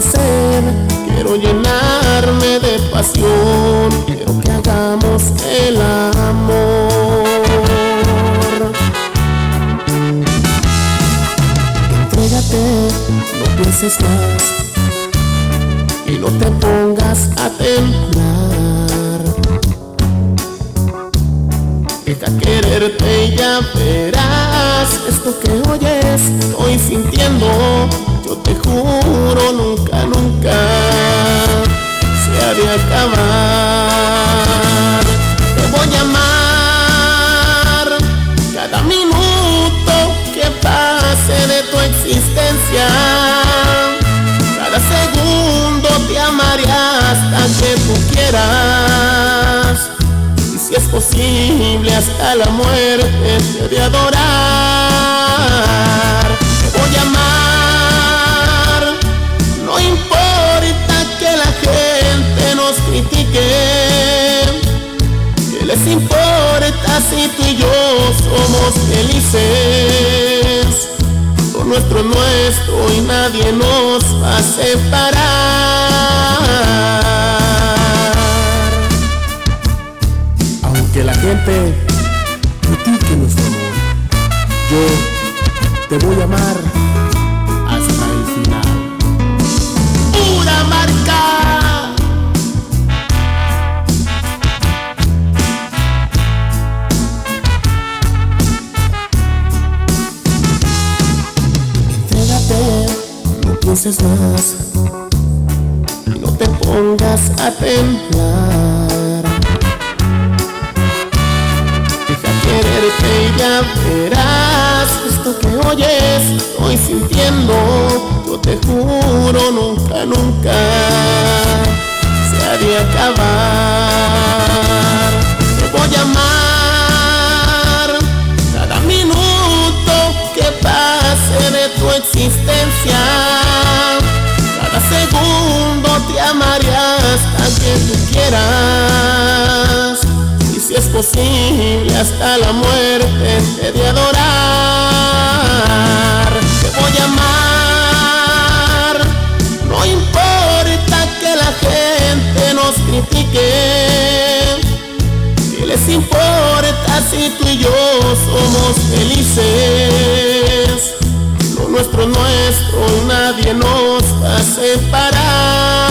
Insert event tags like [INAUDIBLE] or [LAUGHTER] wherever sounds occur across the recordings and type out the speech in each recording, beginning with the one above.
Quiero llenarme de pasión. Quiero que hagamos el amor. Entrégate, no pienses más y no te pongas a temblar. Deja quererte y ya verás esto que oyes, estoy sintiendo. Nunca, nunca se ha de acabar. Te voy a amar cada minuto que pase de tu existencia. Cada segundo te amaré hasta que tú quieras. Y si es posible hasta la muerte te de adorar. Te voy a amar. Si tú y yo somos felices? Lo nuestro es nuestro y nadie nos va a separar. Aunque la gente critique nuestro amor, yo te voy a amar pongas a posible hasta la muerte te de adorar. Te voy a amar. No importa que la gente nos critique. ¿Qué les importa si tú y yo somos felices? Lo nuestro es nuestro nadie nos va a separar.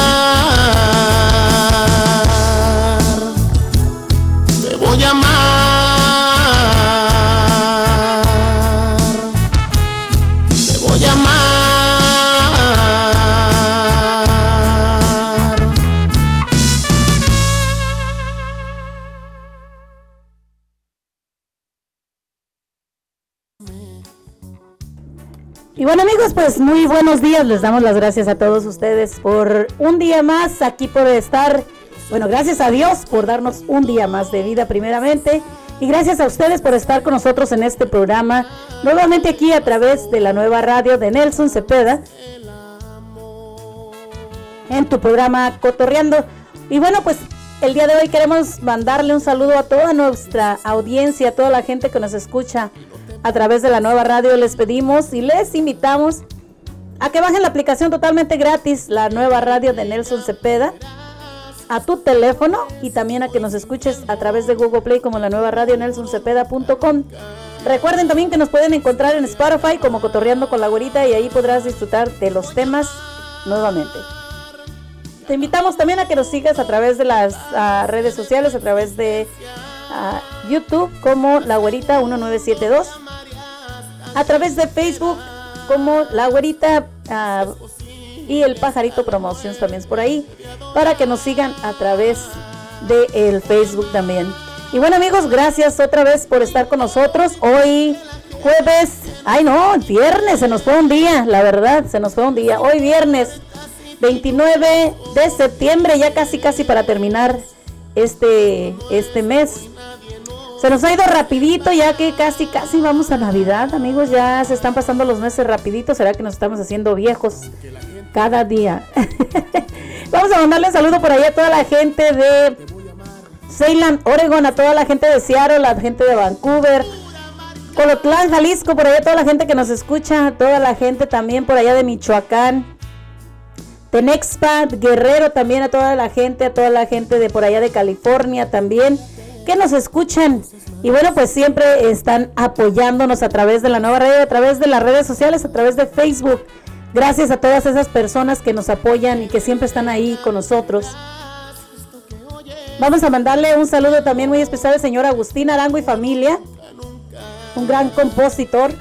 Bueno amigos, pues muy buenos días. Les damos las gracias a todos ustedes por un día más aquí por estar. Bueno, gracias a Dios por darnos un día más de vida primeramente. Y gracias a ustedes por estar con nosotros en este programa. Nuevamente aquí a través de la nueva radio de Nelson Cepeda. En tu programa Cotorreando. Y bueno, pues el día de hoy queremos mandarle un saludo a toda nuestra audiencia, a toda la gente que nos escucha a través de la nueva radio. Les pedimos y les invitamos a que bajen la aplicación totalmente gratis, la nueva radio de Nelson Cepeda, a tu teléfono y también a que nos escuches a través de Google Play como la nueva radio nelsoncepeda.com. Recuerden también que nos pueden encontrar en Spotify como Cotorreando con la Güerita y ahí podrás disfrutar de los temas nuevamente. Te invitamos también a que nos sigas a través de las redes sociales, a través de ah, YouTube como La Güerita 1972, a través de Facebook como La Güerita ah, y El Pajarito Promotions también es por ahí, para que nos sigan a través de el Facebook también. Y bueno amigos, gracias otra vez por estar con nosotros. Hoy jueves, ay no, viernes, se nos fue un día, la verdad, se nos fue un día. Hoy viernes 29 de septiembre, ya casi casi para terminar este, este mes. Se nos ha ido rapidito, ya que casi casi vamos a Navidad, amigos, ya se están pasando los meses rapidito, será que nos estamos haciendo viejos cada día. [LAUGHS] Vamos a mandarle un saludo por ahí a toda la gente de Ceylan, Oregon, a toda la gente de Seattle, la gente de Vancouver, Colotlán, Jalisco, por allá toda la gente que nos escucha, toda la gente también por allá de Michoacán, Tenexpa, Guerrero también, a toda la gente, a toda la gente de por allá de California también, que nos escuchan. Y bueno, pues siempre están apoyándonos a través de la nueva radio, a través de las redes sociales, a través de Facebook. Gracias a todas esas personas que nos apoyan y que siempre están ahí con nosotros. Vamos a mandarle un saludo también muy especial al señor Agustín Arango y familia, un gran compositor.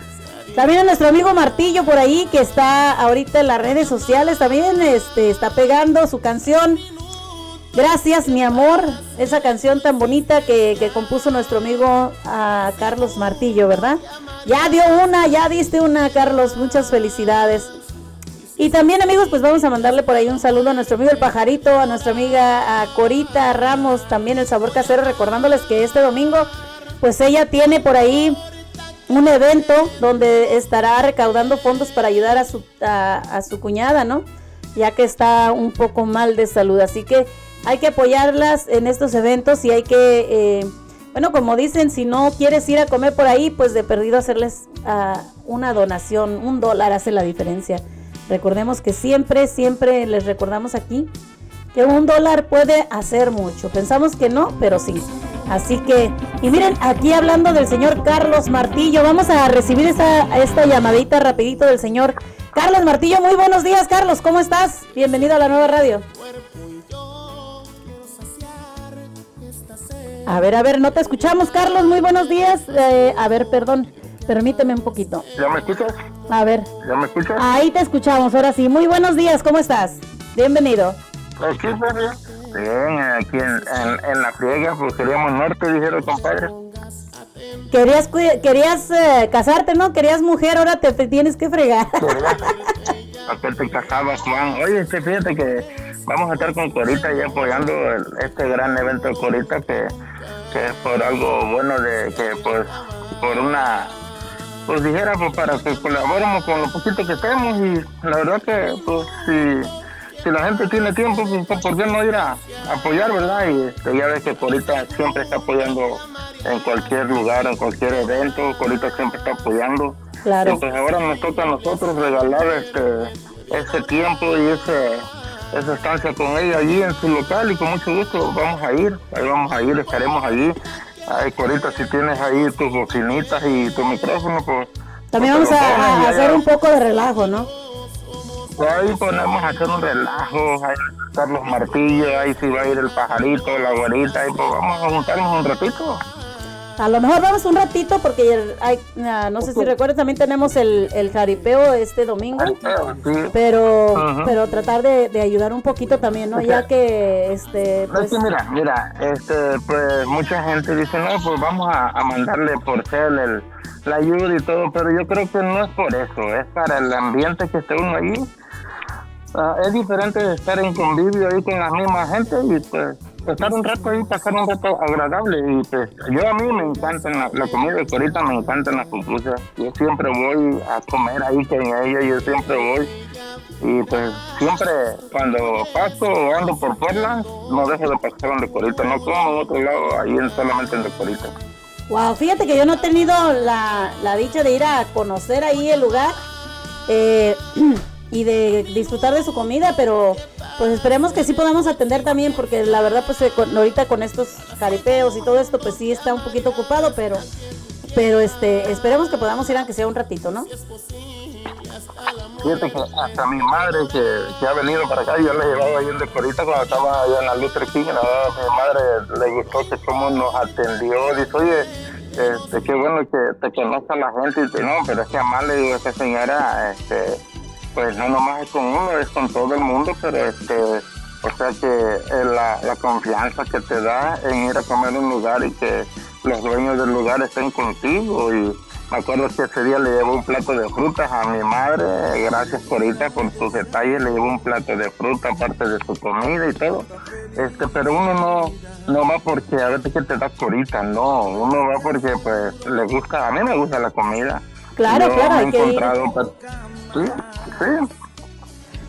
También a nuestro amigo Martillo por ahí que está ahorita en las redes sociales, también este, está pegando su canción. Gracias, mi amor, esa canción tan bonita que, compuso nuestro amigo a Carlos Martillo, ¿verdad? Ya dio una, ya diste una, Carlos, muchas felicidades. Y también amigos, pues vamos a mandarle por ahí un saludo a nuestro amigo el pajarito, a nuestra amiga Corita Ramos, también el sabor casero, recordándoles que este domingo, pues ella tiene por ahí un evento donde estará recaudando fondos para ayudar a su, a, su cuñada, ¿no? Ya que está un poco mal de salud. Así que hay que apoyarlas en estos eventos y hay que, eh, bueno, como dicen, si no quieres ir a comer por ahí, pues de perdido hacerles uh, una donación, un dólar hace la diferencia. Recordemos que siempre, siempre les recordamos aquí que un dólar puede hacer mucho. Pensamos que no, pero sí. Así que, y miren, aquí hablando del señor Carlos Martillo, vamos a recibir esta, esta llamadita rapidito del señor Carlos Martillo. Muy buenos días, Carlos, ¿cómo estás? Bienvenido a la nueva radio. A ver, a ver, no te escuchamos, Carlos. Muy buenos días. Eh, a ver, perdón. Permíteme un poquito. ¿Ya me escuchas? A ver. ¿Ya me escuchas? Ahí te escuchamos, ahora sí. Muy buenos días, ¿cómo estás? Bienvenido. Aquí, bien. Bien, aquí en, en, la friega, pues queríamos norte, dijeron compadre. Querías, querías eh, casarte, ¿no? Querías mujer, ahora te, tienes que fregar. ¿A qué te casabas, Juan? Oye, este, fíjate que vamos a estar con Corita y apoyando este gran evento de Corita que, que es por algo bueno de que pues por una pues dijera pues para que colaboremos con lo poquito que estemos y la verdad que pues si, si la gente tiene tiempo pues, pues por qué no ir a, apoyar verdad y este, ya ves que Corita siempre está apoyando en cualquier lugar en cualquier evento Corita siempre está apoyando. Claro. Entonces ahora nos toca a nosotros regalar este ese tiempo y ese esa estancia con ella allí en su local y con mucho gusto vamos a ir ahí vamos a ir estaremos allí. Ay, Corita, si tienes ahí tus bocinitas y tu micrófono, pues... También vamos a, hacer un poco de relajo, ¿no? Ahí ponemos a hacer un relajo, ahí estar los martillos, ahí sí va a ir el pajarito, la güerita, ahí pues vamos a juntarnos un ratito. A lo mejor vamos un ratito porque hay, ah, no sé si recuerdas, también tenemos el, el jaripeo este domingo. Pero pero tratar de, ayudar un poquito también, ¿no? Ya que este pues... mira, mira, este pues mucha gente dice, "No, pues vamos a, mandarle por cel el, la ayuda y todo", pero yo creo que no es por eso, es para el ambiente que esté uno ahí. Ah, es diferente estar en convivio ahí con la misma gente y pues estar un rato ahí, pasar un rato agradable. Y pues yo a mí me encanta la, comida de Corita, me encantan las pupusas. Yo siempre voy a comer ahí con ella, yo siempre voy. Y pues siempre cuando paso o ando por Puebla, no dejo de pasar en Corita, no como en otro lado, ahí solamente en Corita. Wow, fíjate que yo no he tenido la, la dicha de ir a conocer ahí el lugar. Eh, [CLEARS THROAT] y de disfrutar de su comida, pero pues esperemos que sí podamos atender también, porque la verdad pues eh, ahorita con estos caripeos y todo esto pues sí está un poquito ocupado, pero pero este esperemos que podamos ir aunque sea un ratito, ¿no? Fíjate que hasta mi madre que, ha venido para acá, yo le he llevado ahí en Decorita cuando estaba allá en la Luther King, a mi madre le gustó que cómo nos atendió, dice, oye, este, qué bueno que te conozca la gente, y no, pero es que a le digo, esa señora, este, pues no nomás es con uno, es con todo el mundo, pero este, o sea que eh, la, la confianza que te da en ir a comer un lugar y que los dueños del lugar estén contigo y me acuerdo que ese día le llevo un plato de frutas a mi madre, gracias Corita por tus detalles, le llevo un plato de fruta aparte de su comida y todo. Este, pero uno no, no va porque a veces que te da Corita, no, uno va porque pues le gusta, a mí me gusta la comida. Claro, claro, hay que ir. Sí, sí.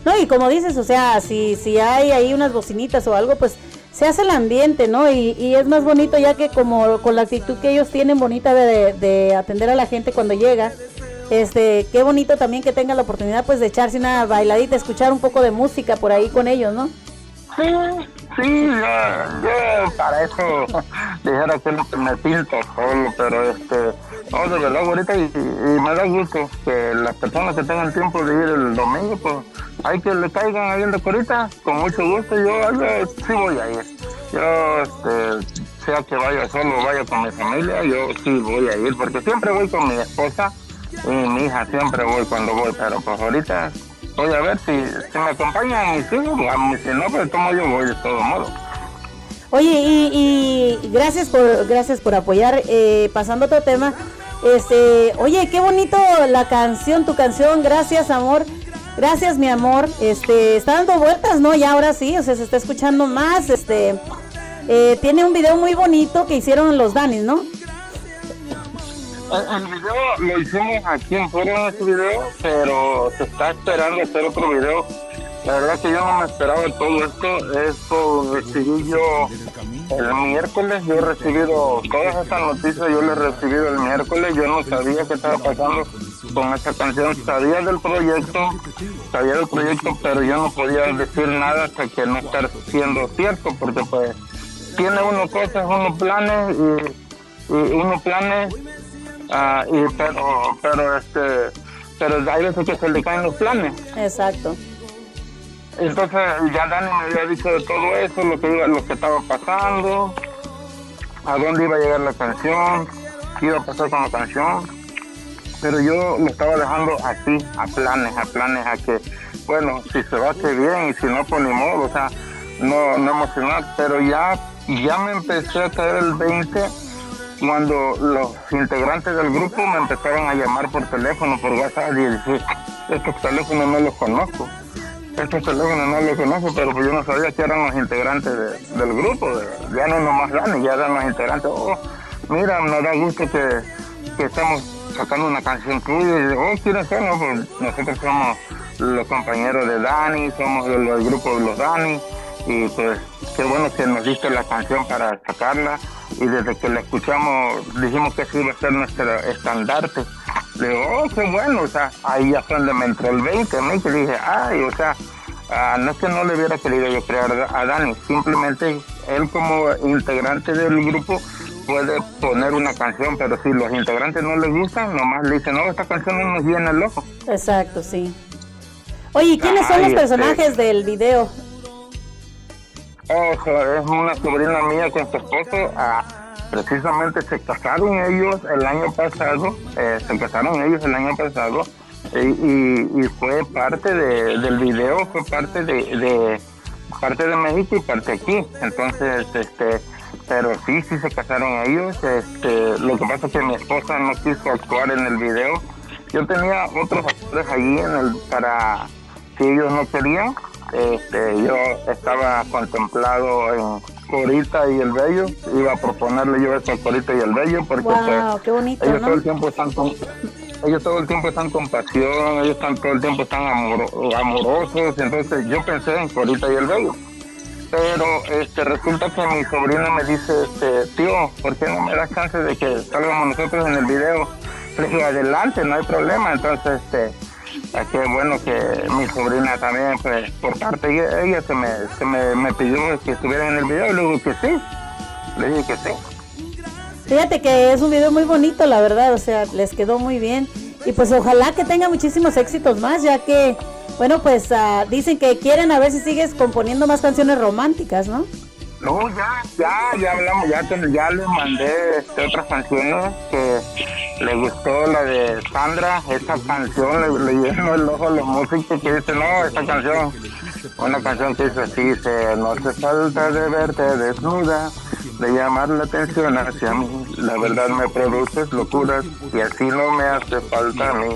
No, y como dices, o sea, si, si hay ahí unas bocinitas o algo, pues se hace el ambiente, ¿no? Y, y es más bonito ya que como con la actitud que ellos tienen bonita de, de atender a la gente cuando llega, este, qué bonito también que tenga la oportunidad pues de echarse una bailadita, escuchar un poco de música por ahí con ellos, ¿no? Sí, sí, yo, yo para eso [LAUGHS] dijera que me pinto solo, pero este, no, de verdad, ahorita y, y, me da gusto que las personas que tengan tiempo de ir el domingo, pues hay que le caigan ahí en la corita, con mucho gusto, yo, sí voy a ir. Yo, este, sea que vaya solo vaya con mi familia, yo sí voy a ir, porque siempre voy con mi esposa y mi hija, siempre voy cuando voy, pero pues ahorita voy a ver si, me acompañan mis hijos, si no, pues como yo voy de todo modo. Oye, y, y, gracias por gracias por apoyar. Eh, pasando a otro tema, este, oye, qué bonito la canción, tu canción, gracias amor, gracias mi amor. Este, está dando vueltas, ¿no? Y ahora sí, o sea, se está escuchando más. Este, eh, tiene un video muy bonito que hicieron los Danis, ¿no? El, video lo hicimos aquí en Fuera ese video, pero se está esperando hacer otro video. La verdad que yo no me esperaba todo esto. Esto recibí yo el miércoles. Yo he recibido todas estas noticias, yo las he recibido el miércoles. Yo no sabía qué estaba pasando con esta canción. Sabía del proyecto, sabía del proyecto, pero yo no podía decir nada hasta que no estar siendo cierto, porque pues tiene uno cosas, uno planes y, y uno planes Ah, y pero, pero este, pero hay veces que se le caen los planes. Exacto. Entonces ya Dani me había dicho de todo eso, lo que lo que estaba pasando, a dónde iba a llegar la canción, qué iba a pasar con la canción. Pero yo lo estaba dejando así, a planes, a planes, a que, bueno, si se va, que bien, y si no, pues ni modo, o sea, no, no emocionar. Pero ya, ya me empecé a caer el 20 cuando los integrantes del grupo me empezaron a llamar por teléfono, por WhatsApp, y dije, estos teléfonos no los conozco. Estos teléfonos no los conozco, pero pues yo no sabía que eran los integrantes del grupo. ya no nomás Dani, ya eran los integrantes. Oh, mira, me da gusto que, que estamos sacando una canción tuya. Y oh, ¿quiénes son? pues nosotros somos los compañeros de Dani, somos del grupo de los Dani. Y pues qué bueno que nos diste la canción para sacarla y desde que la escuchamos dijimos que ese iba a ser nuestro estandarte. Le digo, oh, qué bueno, o sea, ahí ya fue donde me entró el 20, ¿no? que dije, ay, o sea, ah, no es que no le hubiera querido yo crear a Dani, simplemente él como integrante del grupo puede poner una canción, pero si los integrantes no les gustan, nomás le dicen, no, esta canción no nos llena el ojo. Exacto, sí. Oye, ¿quiénes son los este personajes del video? Es una sobrina mía con su esposo. Ah, precisamente se casaron ellos el año pasado, eh, se casaron ellos el año pasado y, fue parte del video, fue parte de, parte de México y parte aquí. Entonces, este, pero sí, sí se casaron ellos. Este, lo que pasa es que mi esposa no quiso actuar en el video. Yo tenía otros actores allí en el, para si ellos no querían, este, yo estaba contemplado en Corita y el Bello, iba a proponerle yo eso a Corita y el Bello porque pues, ellos todo el tiempo están con, ellos todo el tiempo están con pasión, ellos están todo el tiempo están amorosos, entonces yo pensé en Corita y el Bello. Pero este resulta que mi sobrina me dice, este, tío, ¿por qué no me das chance de que salgamos nosotros en el video? Le digo, adelante, no hay problema. Entonces, este, qué bueno que mi sobrina también, pues, por parte de ella, se me, se me, pidió que estuviera en el video. Le dije que sí. Le dije que sí. Fíjate que es un video muy bonito, la verdad. O sea, les quedó muy bien. Y pues ojalá que tenga muchísimos éxitos más, ya que, bueno, pues uh, dicen que quieren a ver si sigues componiendo más canciones románticas, ¿no? No, ya, ya, ya hablamos, ya, ya les mandé este, otras canciones que le gustó la de Sandra, esa canción le, llenó el ojo a los músicos que dicen, no, esta canción, una canción que dice así, dice, no hace falta de verte desnuda, de llamar la atención hacia mí, la verdad me produces locuras y así no me hace falta a mí.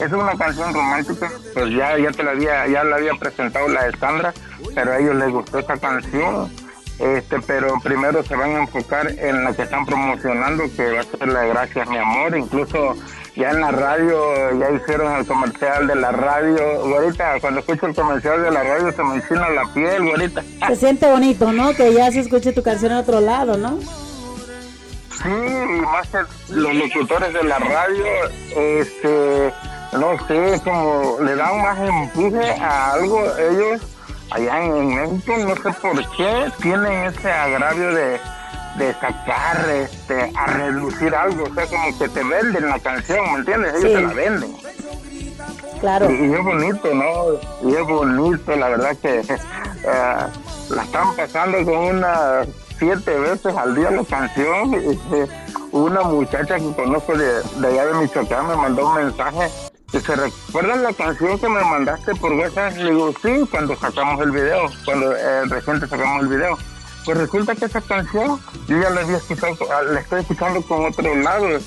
Es una canción romántica, pues ya, ya te la había, ya la había presentado la de Sandra, pero a ellos les gustó esta canción este, pero primero se van a enfocar en la que están promocionando, que va a ser la Gracias mi amor, incluso ya en la radio, ya hicieron el comercial de la radio. Ahorita, cuando escucho el comercial de la radio, se me encina la piel, ahorita. Se siente bonito, ¿no? Que ya se escuche tu canción en otro lado, ¿no? Sí, y más que los locutores de la radio, este, no sé, como le dan más empuje a algo, ellos allá en México, no sé por qué, tienen ese agravio de de sacar este, a reducir algo, o sea, como que te venden la canción, ¿me entiendes? Ellos te la venden. Claro. Y, es bonito, ¿no? Y es bonito, la verdad que [LAUGHS] eh, la están pasando con una siete veces al día la canción. una muchacha que conozco de, de allá de Michoacán me mandó un mensaje y se recuerdan la canción que me mandaste por WhatsApp. Le digo, sí, cuando sacamos el video, cuando eh, reciente sacamos el video pues resulta que esa canción yo ya la había escuchado, ah, la estoy escuchando con otro lado.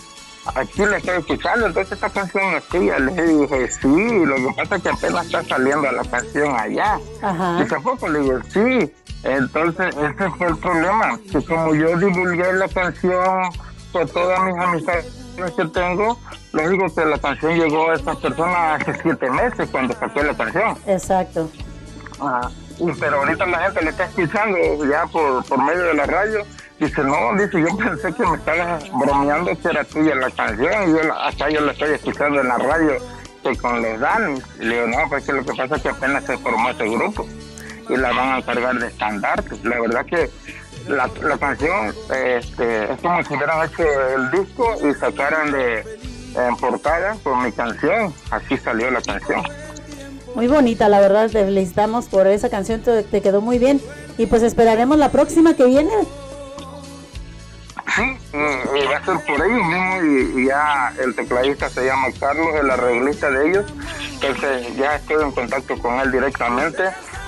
Aquí la estoy escuchando, entonces esta canción es tuya. Le dije, sí, lo que pasa es que apenas está saliendo la canción allá. Ajá. Y tampoco le digo, sí. Entonces, ese fue el problema, que como yo divulgué la canción por todas mis amistades que tengo, le digo que la canción llegó a estas personas hace siete meses cuando saqué la canción. Exacto. Ajá pero ahorita la gente le está escuchando ya por, por medio de la radio. Dice, no, dice, yo pensé que me estabas bromeando que era tuya la canción. Y yo acá yo la estoy escuchando en la radio que con los Danis. Y le digo, no, pues que lo que pasa es que apenas se formó este grupo y la van a cargar de estandarte. La verdad que la, la canción este, es como si hubieran hecho el disco y sacaran de en portada con mi canción. Así salió la canción. Muy bonita, la verdad, te felicitamos por esa canción, te, quedó muy bien. Y pues esperaremos la próxima que viene. Sí, va a ser por ellos mismos y, ya el tecladista se llama Carlos, el arreglista de ellos. Entonces ya estoy en contacto con él directamente.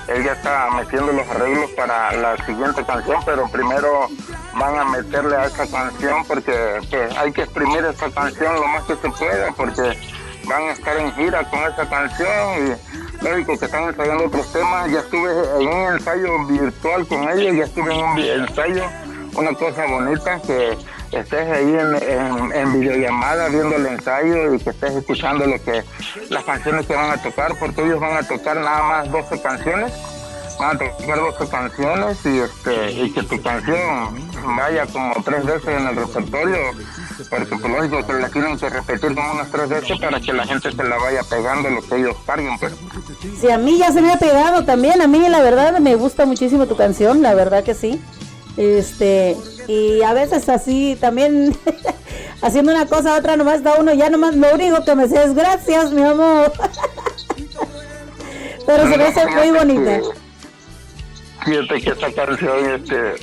Él ya está metiendo los arreglos para la siguiente canción, pero primero van a meterle a esa canción porque pues, hay que exprimir esa canción lo más que se pueda porque van a estar en gira con esa canción y lógico que están ensayando otros temas. Ya estuve en un ensayo virtual con ellos, ya estuve en un ensayo, una cosa bonita que estés ahí en, en, videollamada viendo el ensayo y que estés escuchando lo que las canciones que van a tocar, porque ellos van a tocar nada más 12 canciones. Van a tocar 12 canciones y este y que tu canción vaya como tres veces en el repertorio porque pues lógico que la tienen que repetir como unas tres veces para que la gente se la vaya pegando lo que ellos carguen pues. Sí a mí ya se me ha pegado también. A mí la verdad me gusta muchísimo tu canción la verdad que sí este y a veces así también [LAUGHS] haciendo una cosa otra nomás da uno ya nomás lo único que me sé es gracias mi amor [LAUGHS] pero se me hace muy bonita fíjate que esta canción este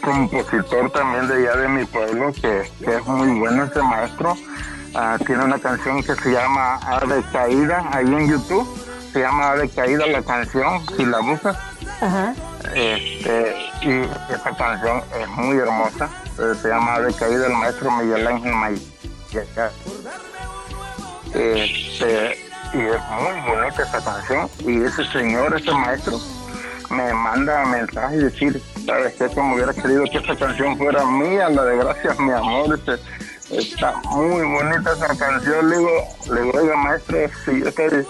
compositor también de allá de mi pueblo, que, es muy bueno ese maestro. Ah, tiene una canción que se llama Ave Caída, ahí en YouTube. Se llama Ave Caída la canción, si la buscas. Este, y esa canción es muy hermosa. Eh, se llama Ave Caída el maestro Miguel Ángel May. Este, y es muy bonita esa canción. Y ese señor, ese maestro, me manda mensajes y decir, sabes que como hubiera querido que esta canción fuera mía, la de gracias mi amor, este, está muy bonita esa canción, le digo, le digo, oiga maestro, si yo estoy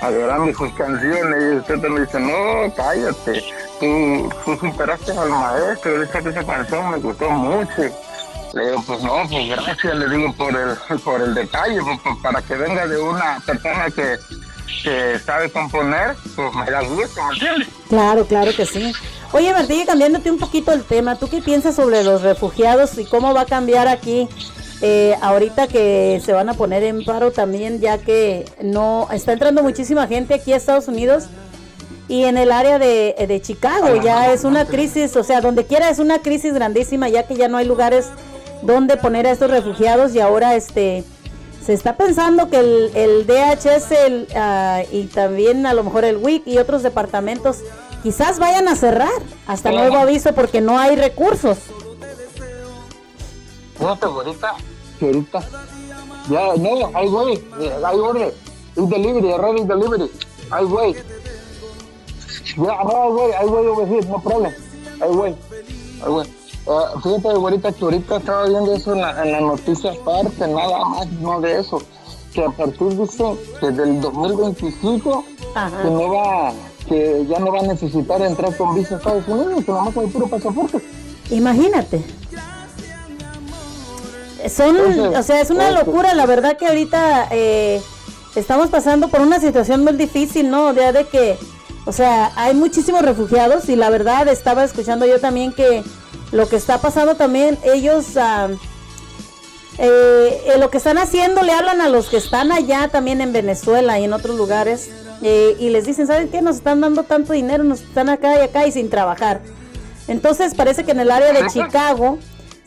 adorando sus canciones y usted me dice, no, cállate, tú, tú superaste al maestro, que esa canción me gustó mucho. Le digo, pues no, pues gracias, le digo por el, por el detalle, para que venga de una persona que que sabe componer, pues me da gusto, ¿me entiendes? Claro, claro que sí. Oye, Martí, cambiándote un poquito el tema, ¿tú qué piensas sobre los refugiados y cómo va a cambiar aquí eh, ahorita que se van a poner en paro también, ya que no está entrando muchísima gente aquí a Estados Unidos y en el área de, de Chicago ya es una crisis, o sea, donde quiera es una crisis grandísima, ya que ya no hay lugares donde poner a estos refugiados y ahora este se está pensando que el, DHS el, ah, y también a lo mejor el WIC y otros departamentos quizás vayan a cerrar hasta nuevo aviso porque no hay recursos. Fíjate, ahorita, ahorita, ya, no, hay güey, hay orden, es delivery, ready delivery, hay güey. Ya, no, hay güey, hay güey over here, no problem, hay güey, hay güey. Uh, fíjate, güerita, que ahorita estaba viendo eso en la, en la noticia aparte, nada más, no de eso. Que a partir de eso, que del 2025, que no va, que ya no va a necesitar entrar con visa a Estados Unidos, que nomás con el puro pasaporte. Imagínate. Son, o sea, es una locura, la verdad que ahorita eh, estamos pasando por una situación muy difícil, ¿no? De, de que, o sea, hay muchísimos refugiados y la verdad estaba escuchando yo también que lo que está pasando también, ellos, ah, eh, eh, lo que están haciendo, le hablan a los que están allá también en Venezuela y en otros lugares eh, y les dicen, ¿saben qué? Nos están dando tanto dinero, nos están acá y acá y sin trabajar. Entonces parece que en el área de Chicago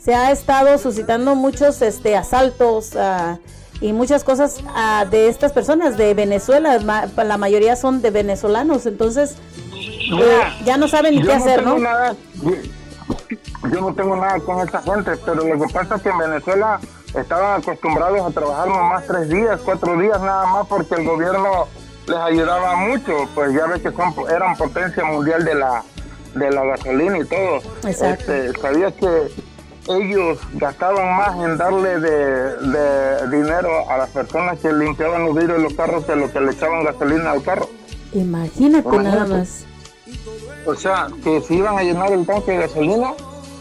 se ha estado suscitando muchos este, asaltos ah, y muchas cosas ah, de estas personas de Venezuela. la mayoría son de venezolanos, entonces ya no saben ni qué hacer, ¿no? yo no tengo nada con esa gente, pero lo que pasa es que en Venezuela estaban acostumbrados a trabajar nomás tres días, cuatro días nada más, porque el gobierno les ayudaba mucho, pues ya ves que son, eran potencia mundial de la, de la gasolina y todo. Exacto. Este, ¿Sabías que ellos gastaban más en darle de, dinero a las personas que limpiaban los vidrios de los carros que lo que le echaban gasolina al carro? Imagínate nada más. O sea, que si iban a llenar el tanque de gasolina,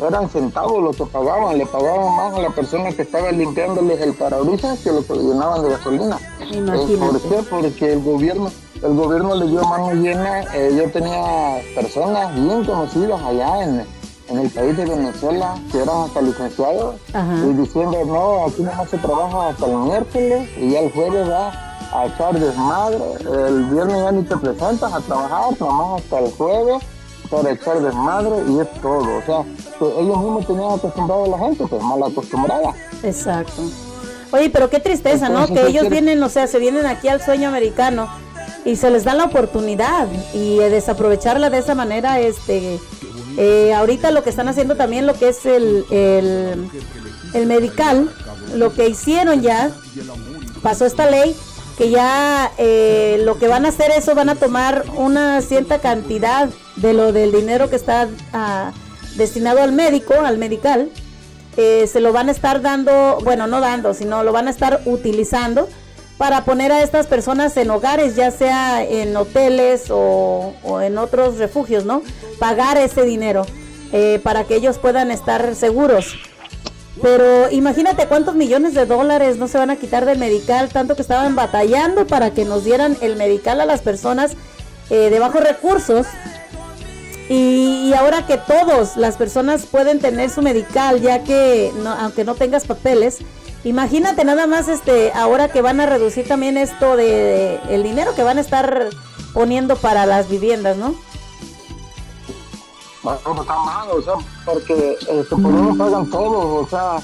eran centavos lo que pagaban, le pagaban más a la persona que estaba limpiándoles el parabrisas que lo que le llenaban de gasolina. Eh, ¿Por qué? Porque el gobierno, el gobierno le dio mano llena. Eh, yo tenía personas bien conocidas allá en, el país de Venezuela que eran hasta licenciados y diciendo, no, aquí no se trabaja hasta el miércoles y ya el jueves va a echar desmadre. El viernes ya ni te presentas a trabajar, nomás hasta el jueves para echar desmadre y es todo. O sea, ellos mismos tenían acostumbrado a la gente, pues mal acostumbrada. Exacto. Oye, pero qué tristeza, ¿no? Que ellos vienen, o sea, se vienen aquí al sueño americano y se les da la oportunidad y desaprovecharla de esa manera, este, eh, ahorita lo que están haciendo también lo que es el, el, el medical, lo que hicieron ya, pasó esta ley que ya eh, lo que van a hacer eso van a tomar una cierta cantidad de lo del dinero que está ah, destinado al médico, al medical, eh, se lo van a estar dando, bueno, no dando, sino lo van a estar utilizando para poner a estas personas en hogares, ya sea en hoteles o, en otros refugios, ¿no? Pagar ese dinero eh, para que ellos puedan estar seguros. Pero imagínate cuántos millones de dólares no se van a quitar del medical, tanto que estaban batallando para que nos dieran el medical a las personas eh, de bajos recursos. Y, ahora que todos las personas pueden tener su medical, ya que aunque no tengas papeles, imagínate nada más este ahora que van a reducir también esto de el dinero que van a estar poniendo para las viviendas, ¿no? bueno, está mal, o sea, porque por uno pagan todo, o sea,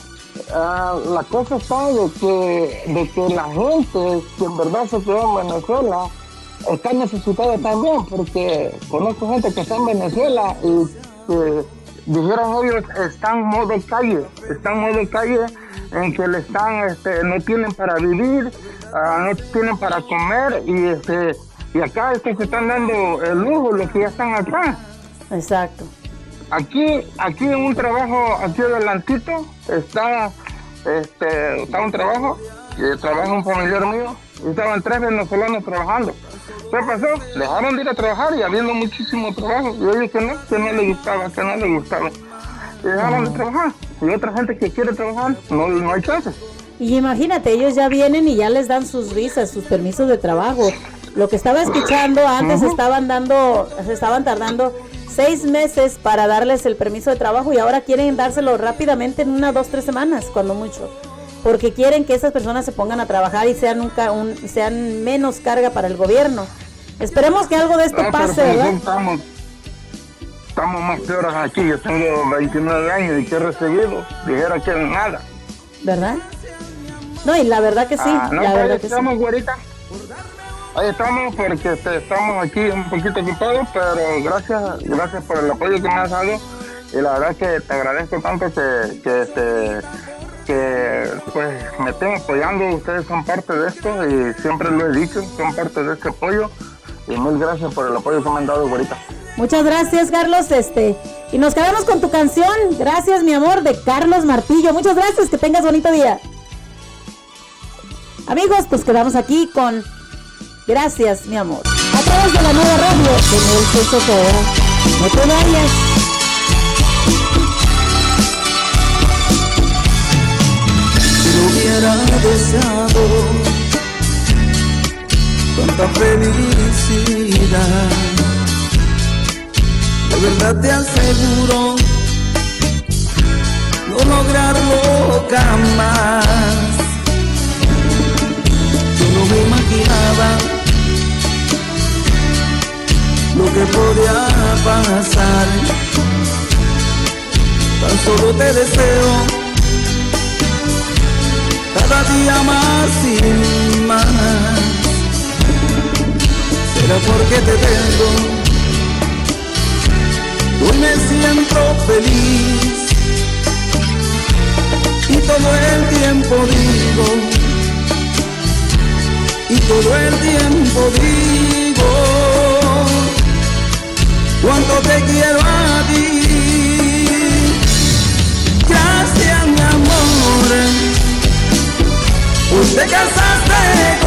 ah, la cosa está de que, de que la gente que en verdad se quedó en Venezuela está necesitada también, porque conozco gente que está en Venezuela y que dijeron ellos están modo calle, están en modo calle en que le están, este, no tienen para vivir, ah, no tienen para comer y este y acá es que se están dando el lujo los que ya están acá. Exacto. Aquí, aquí en un trabajo, aquí adelantito, está, este, está un trabajo, que trabaja un familiar mío, y estaban tres venezolanos trabajando. ¿Qué pasó? Dejaron de ir a trabajar y habiendo muchísimo trabajo. Yo dije que no, que no le gustaba, que no le gustaba. Dejaron de trabajar. Y otra gente que quiere trabajar, no, no hay chance. Y imagínate, ellos ya vienen y ya les dan sus visas, sus permisos de trabajo. Lo que estaba escuchando antes estaban dando, se estaban tardando seis meses para darles el permiso de trabajo y ahora quieren dárselo rápidamente en una, dos, tres semanas, cuando mucho. Porque quieren que esas personas se pongan a trabajar y sean, nunca un, sean menos carga para el gobierno. Esperemos que algo de esto pase, ¿verdad? Estamos, estamos más peores aquí. Yo tengo 29 años y que he recibido, dijera que nada. ¿Verdad? No, y la verdad que sí. Ah, la verdad pues, que estamos, sí. güerita. Ahí estamos porque este, estamos aquí un poquito ocupados, pero gracias, gracias por el apoyo que me has dado y la verdad que te agradezco tanto que, que, este, que pues me estén apoyando, ustedes son parte de esto y siempre lo he dicho, son parte de este apoyo y mil gracias por el apoyo que me han dado ahorita. Muchas gracias, Carlos. Este, y nos quedamos con tu canción. Gracias, mi amor, de Carlos Martillo. Muchas gracias, que tengas bonito día. Amigos, pues quedamos aquí con Gracias, mi amor. A través de la nueva radio, con el todo. No te. Hubiera deseado tanta felicidad, de verdad te aseguro no lograrlo jamás. Yo no me imaginaba lo que podía pasar. Tan solo te deseo cada día más y más. Será porque te tengo, hoy me siento feliz. Y todo el tiempo digo, y todo el tiempo digo. Cuánto te quiero a ti. Gracias, mi amor, pues te casaste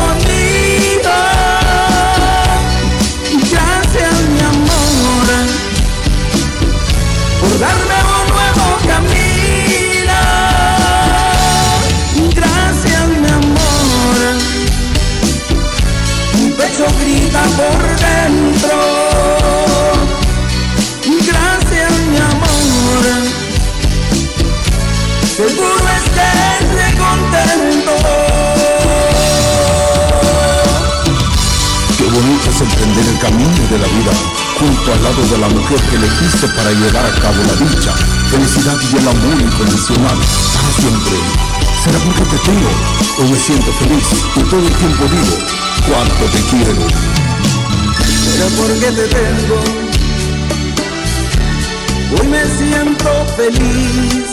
emprender el camino de la vida junto al lado de la mujer que elegiste para llevar a cabo la dicha, felicidad y el amor incondicional para siempre. Será porque te tengo, hoy me siento feliz y todo el tiempo digo cuánto te quiero. Será porque te tengo, hoy me siento feliz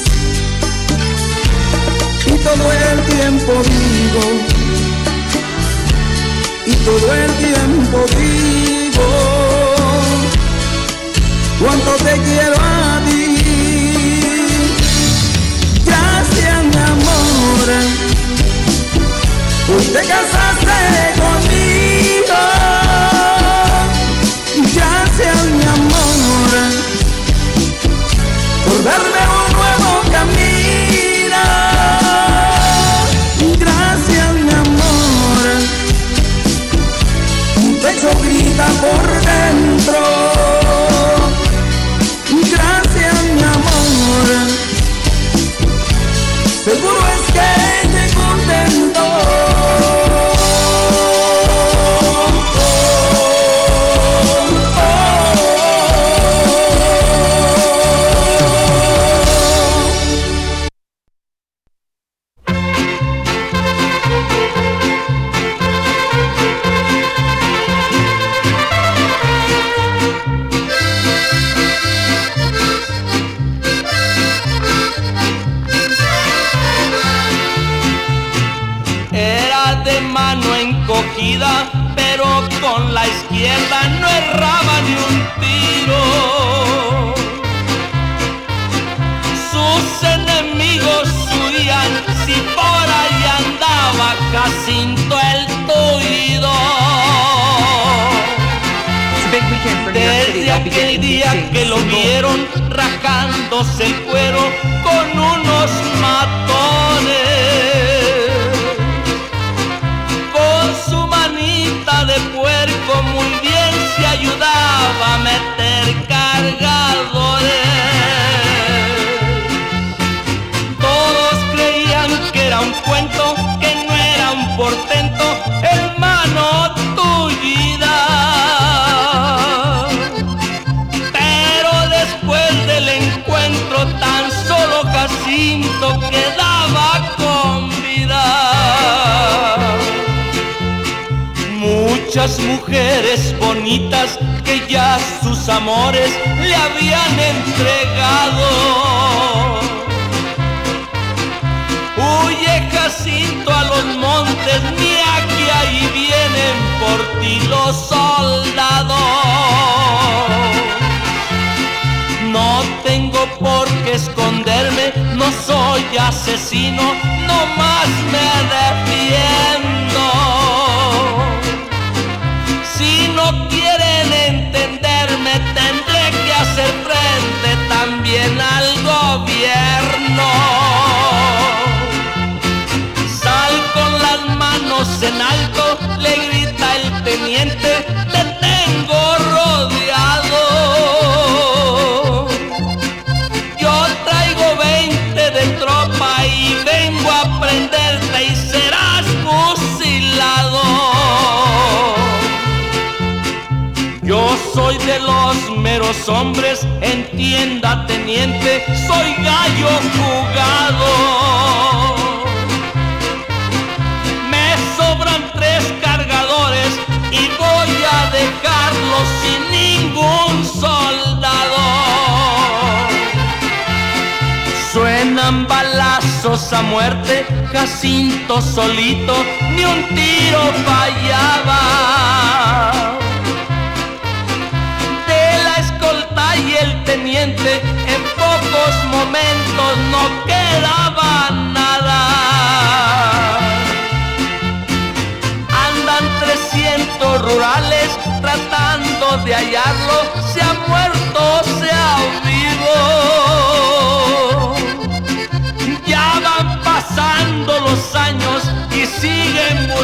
y todo el tiempo digo, y todo el tiempo digo, cuánto te quiero a ti. Gracias mi amor, pues te casaste conmigo. Tambor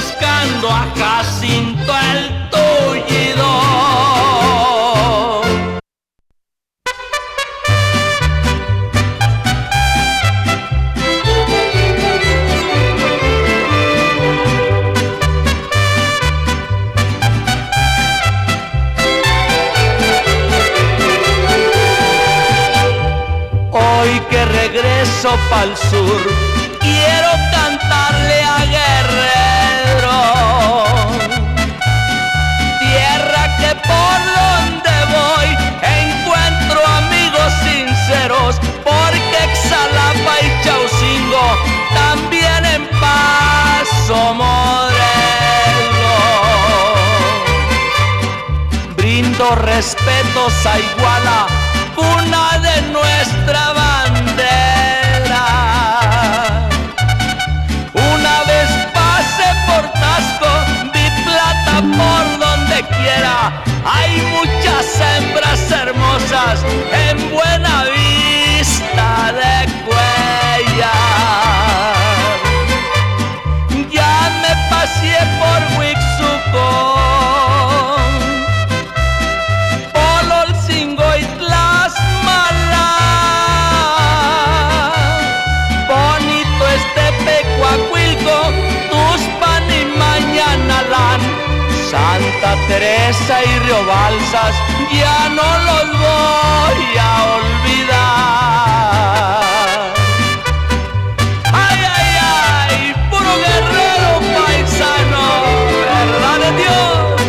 buscando a Jacinto el tullido. Hoy que regreso pa'l sur, brindo respetos a Iguala, cuna de nuestra bandera. Una vez pase por Tasco, vi plata por donde quiera. Hay muchas hembras hermosas en buena vista de Cuellar. Ya me pasé por Huixucón. Santa Teresa y Río Balsas, ya no los voy a olvidar. Ay, ay, ay, puro guerrero paisano, verdad de Dios.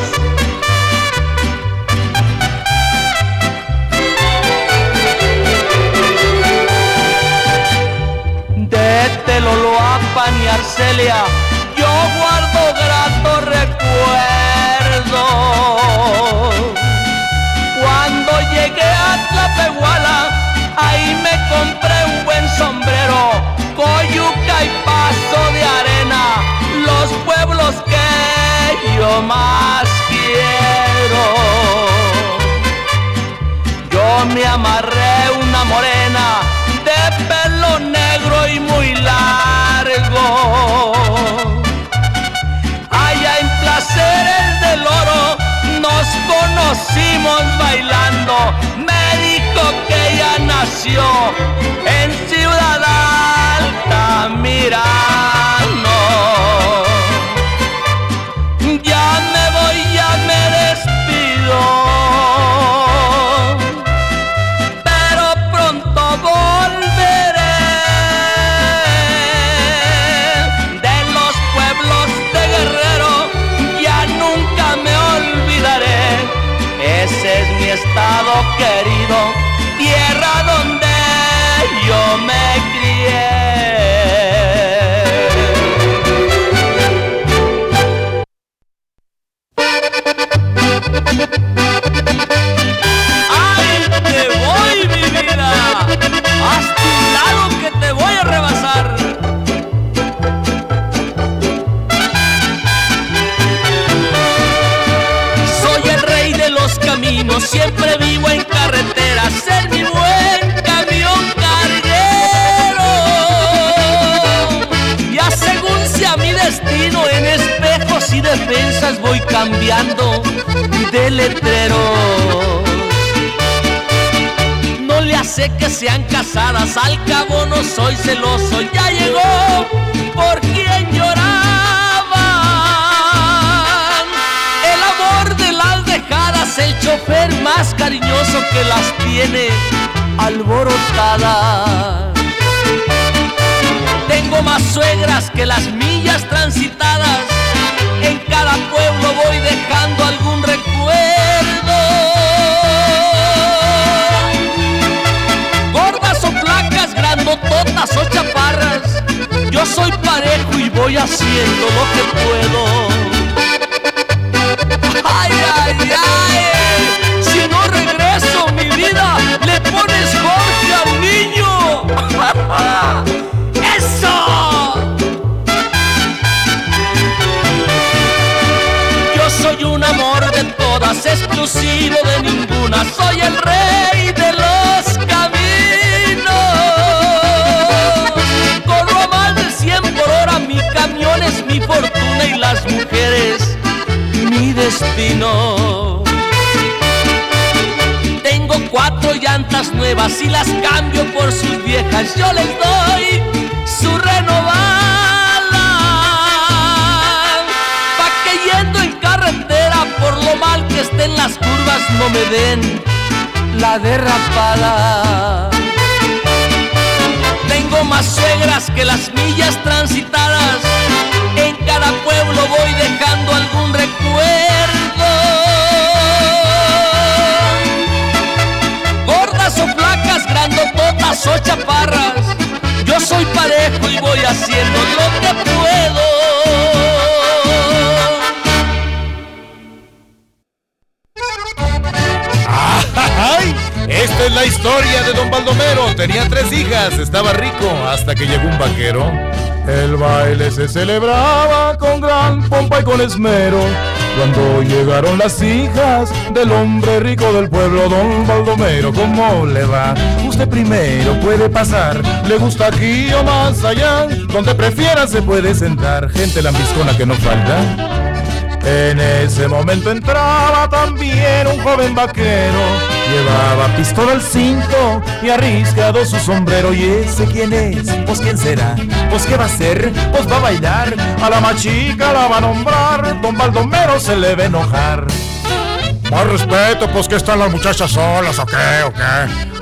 De Teloloapan y Arcelia, a Tlapehuala, ahí me compré un buen sombrero, coyuca y paso de arena, los pueblos que yo más quiero. Yo me amarré una morena de pelo negro y muy largo. Allá en Placeres del Oro nos conocimos bailando. Me en Ciudad Alta, Mirano. Camino, siempre vivo en carretera, ser mi buen camión carguero. Ya según sea mi destino, en espejos y defensas voy cambiando de letrero sé que sean casadas, al cabo no soy celoso, ya llegó por dejadas, el chofer más cariñoso que las tiene alborotadas. Tengo más suegras que las millas transitadas, en cada pueblo voy dejando algún recuerdo. totas o chaparras, yo soy parejo y voy haciendo lo que puedo. Ay, ay, ay, si no regreso mi vida, le pones Jorge al niño. [LAUGHS] ¡Eso! Yo soy un amor de todas, exclusivo de ninguna, soy el rey de los camiones mi fortuna y las mujeres mi Tengo cuatro llantas nuevas y las cambio por sus viejas. Yo les doy su renovada. Pa' que yendo en carretera por lo mal que estén las curvas no me den la derrapada. Tengo más suegras que las millas transitadas. En cada pueblo voy dejando algún recuerdo. Grandototas o chaparras. Yo soy parejo y voy haciendo lo que puedo. Esta es la historia de don Baldomero. Tenía tres hijas, estaba rico hasta que llegó un vaquero. El baile se celebraba con gran pompa y con esmero. Cuando llegaron las hijas del hombre rico del pueblo, don Baldomero, ¿cómo le va? Usted primero puede pasar, le gusta aquí o más allá, donde prefiera se puede sentar, gente lambiscona que no falta. En ese momento entraba también un joven vaquero. Llevaba pistola al cinto y arriscado su sombrero. ¿Y ese quién es? Pues quién será? Pues qué va a hacer? Pues va a bailar. A la machica la va a nombrar. Don Baldomero se le va a enojar. Más respeto, pues que están las muchachas solas, ¿o qué? ¿O qué?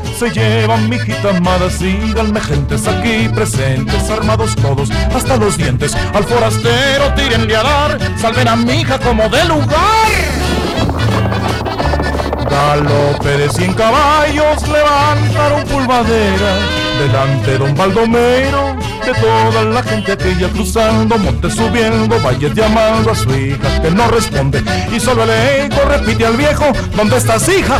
se llevan, mijita amada, síganme gentes aquí presentes, armados todos hasta los dientes. Al forastero tírenle a dar, salven a mi hija como de lugar. Galope de cien caballos levantaron pulvadera delante don Baldomero de toda la gente aquella cruzando, montes subiendo, valles llamando a su hija que no responde y solo el eco repite al viejo, ¿dónde estás hija?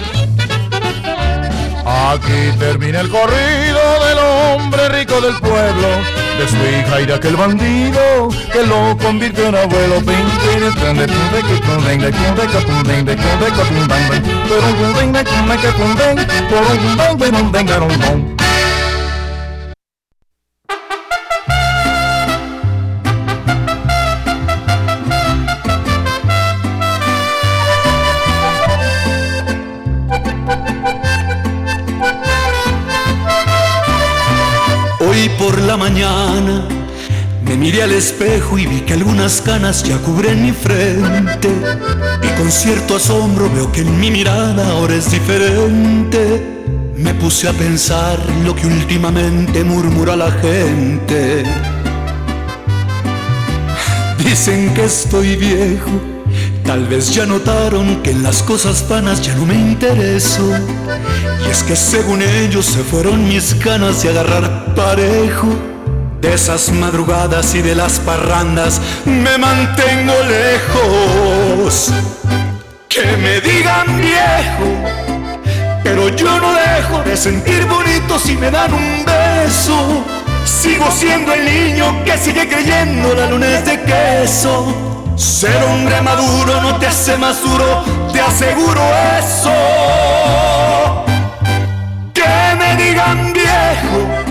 Aquí termina el corrido del hombre rico del pueblo, de su hija y de aquel bandido que lo convirtió en abuelo. Mañana Me miré al espejo y vi que algunas canas ya cubren mi frente. Y con cierto asombro veo que en mi mirada ahora es diferente. Me puse a pensar lo que últimamente murmura la gente. Dicen que estoy viejo, tal vez ya notaron que en las cosas vanas ya no me intereso. Y es que según ellos se fueron mis ganas de agarrar parejo. De esas madrugadas y de las parrandas me mantengo lejos. Que me digan viejo pero yo no dejo de sentir bonito si me dan un beso. Sigo siendo el niño que sigue creyendo la luna es de queso. Ser hombre maduro no te hace más duro, te aseguro eso. Que me digan viejo,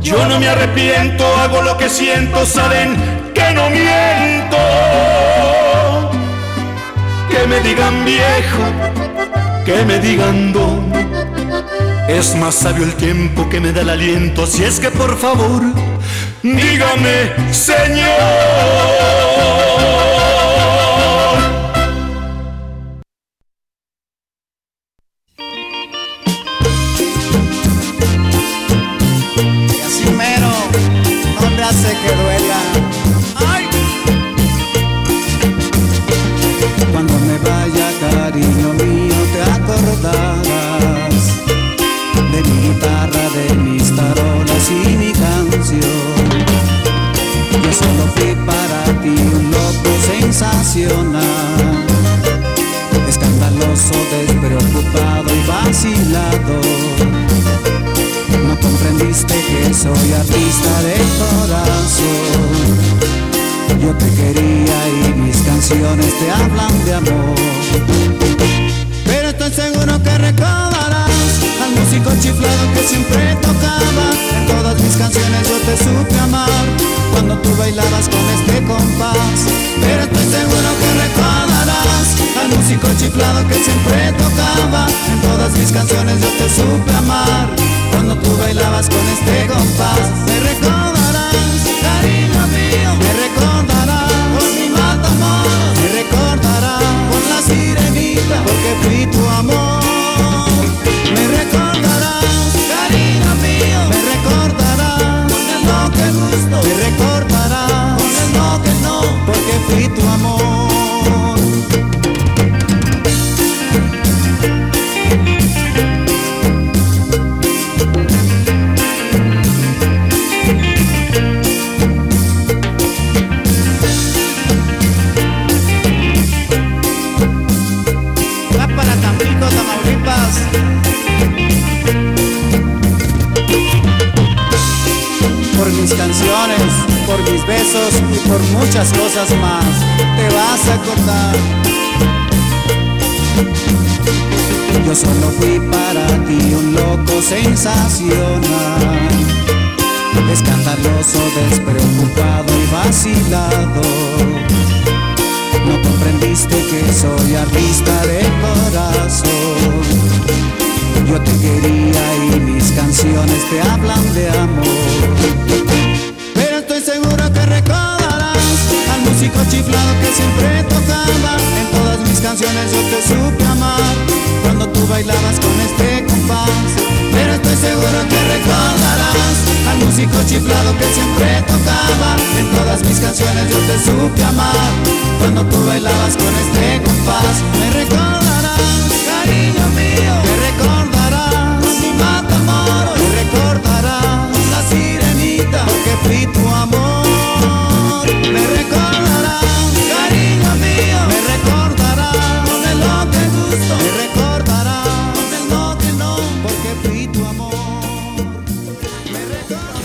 yo no me arrepiento, hago lo que siento, saben que no miento. Que me digan viejo, que me digan don. Es más sabio el tiempo que me da el aliento, así es que por favor, dígame, Señor. Supe amar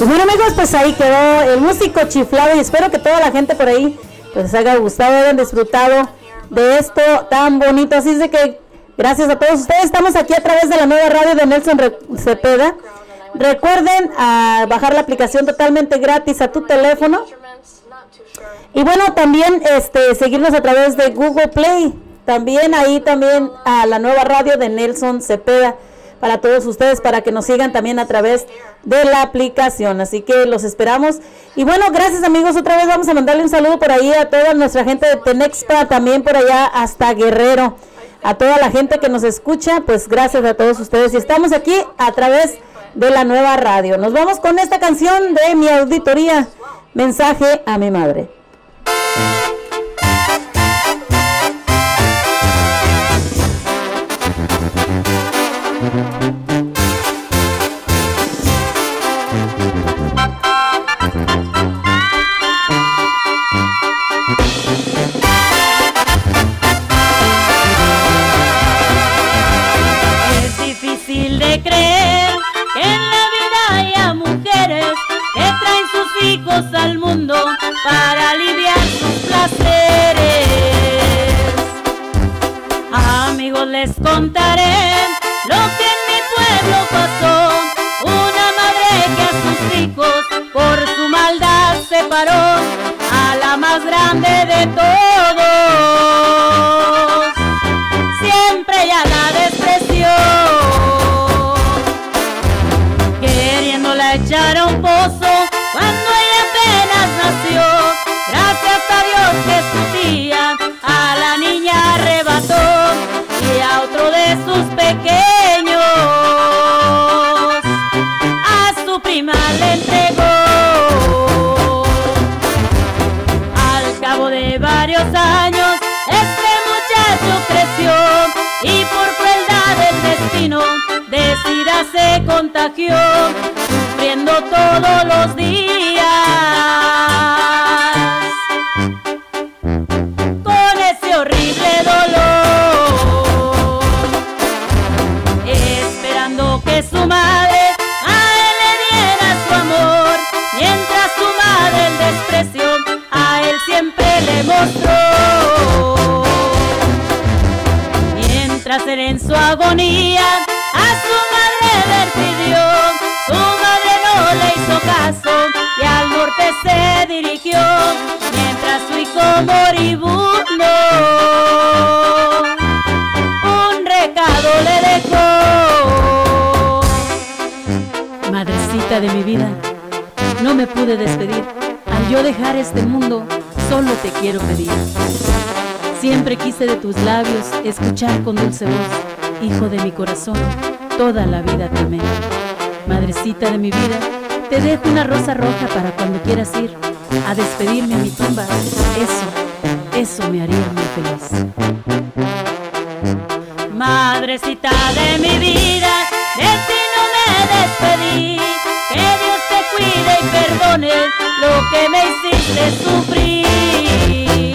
Pues bueno amigos, pues ahí quedó el músico chiflado y espero que toda la gente por ahí pues les haya gustado, hayan disfrutado de esto tan bonito. Así es de que gracias a todos ustedes. Estamos aquí a través de la nueva radio de Nelson Cepeda. Recuerden a bajar la aplicación totalmente gratis a tu teléfono. Y bueno, también este seguirnos a través de Google Play. También ahí también a la nueva radio de Nelson Cepeda para todos ustedes para que nos sigan también a través de la aplicación. Así que los esperamos. Y bueno, gracias amigos. Otra vez vamos a mandarle un saludo por ahí a toda nuestra gente de Tenexpa, también por allá hasta Guerrero. A toda la gente que nos escucha, pues gracias a todos ustedes. Y estamos aquí a través de la nueva radio. Nos vamos con esta canción de mi auditoría. Mensaje a mi madre. Al mundo para aliviar sus placeres. Amigos, les contaré lo que en mi pueblo pasó. Una madre que a sus hijos por su maldad separó a la más grande de todos siempre ella la despreció. Queriéndola echar a un pozo cuando se contagió, sufriendo todos los días. Con ese horrible dolor, esperando que su madre a él le diera su amor, mientras su madre el desprecio a él siempre le mostró. Mientras él en su agonía De mi vida, no me pude despedir. Al yo dejar este mundo, solo te quiero pedir. Siempre quise de tus labios escuchar con dulce voz, hijo de mi corazón, toda la vida te amé. Madrecita de mi vida, te dejo una rosa roja para cuando quieras ir a despedirme a mi tumba. Eso, eso me haría muy feliz. Madrecita de mi vida, de ti no me despedí. Cuide y perdone lo que me hiciste sufrir.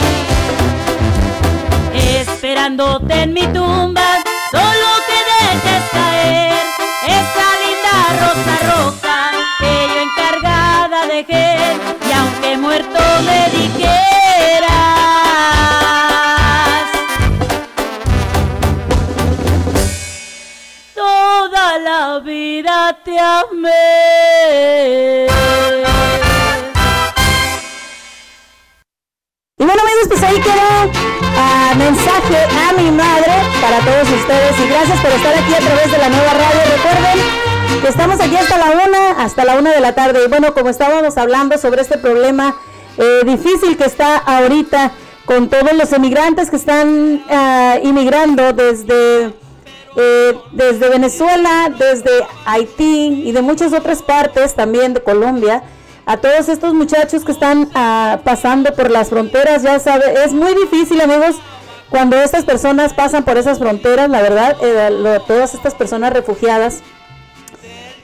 Esperándote en mi tumba, solo que dejes caer esa linda rosa roja que yo encargada dejé. Y aunque muerto me dijeras, toda la vida te amé. Ahí quedó ah, mensaje a mi madre para todos ustedes y gracias por estar aquí a través de la nueva radio. Recuerden que estamos aquí hasta la una, hasta la una de la tarde. Y bueno, como estábamos hablando sobre este problema eh, difícil que está ahorita con todos los emigrantes que están ah, inmigrando desde eh, desde Venezuela, desde Haití y de muchas otras partes, también de Colombia. A todos estos muchachos que están ah, pasando por las fronteras, ya sabe, es muy difícil amigos cuando estas personas pasan por esas fronteras, la verdad, eh, todas estas personas refugiadas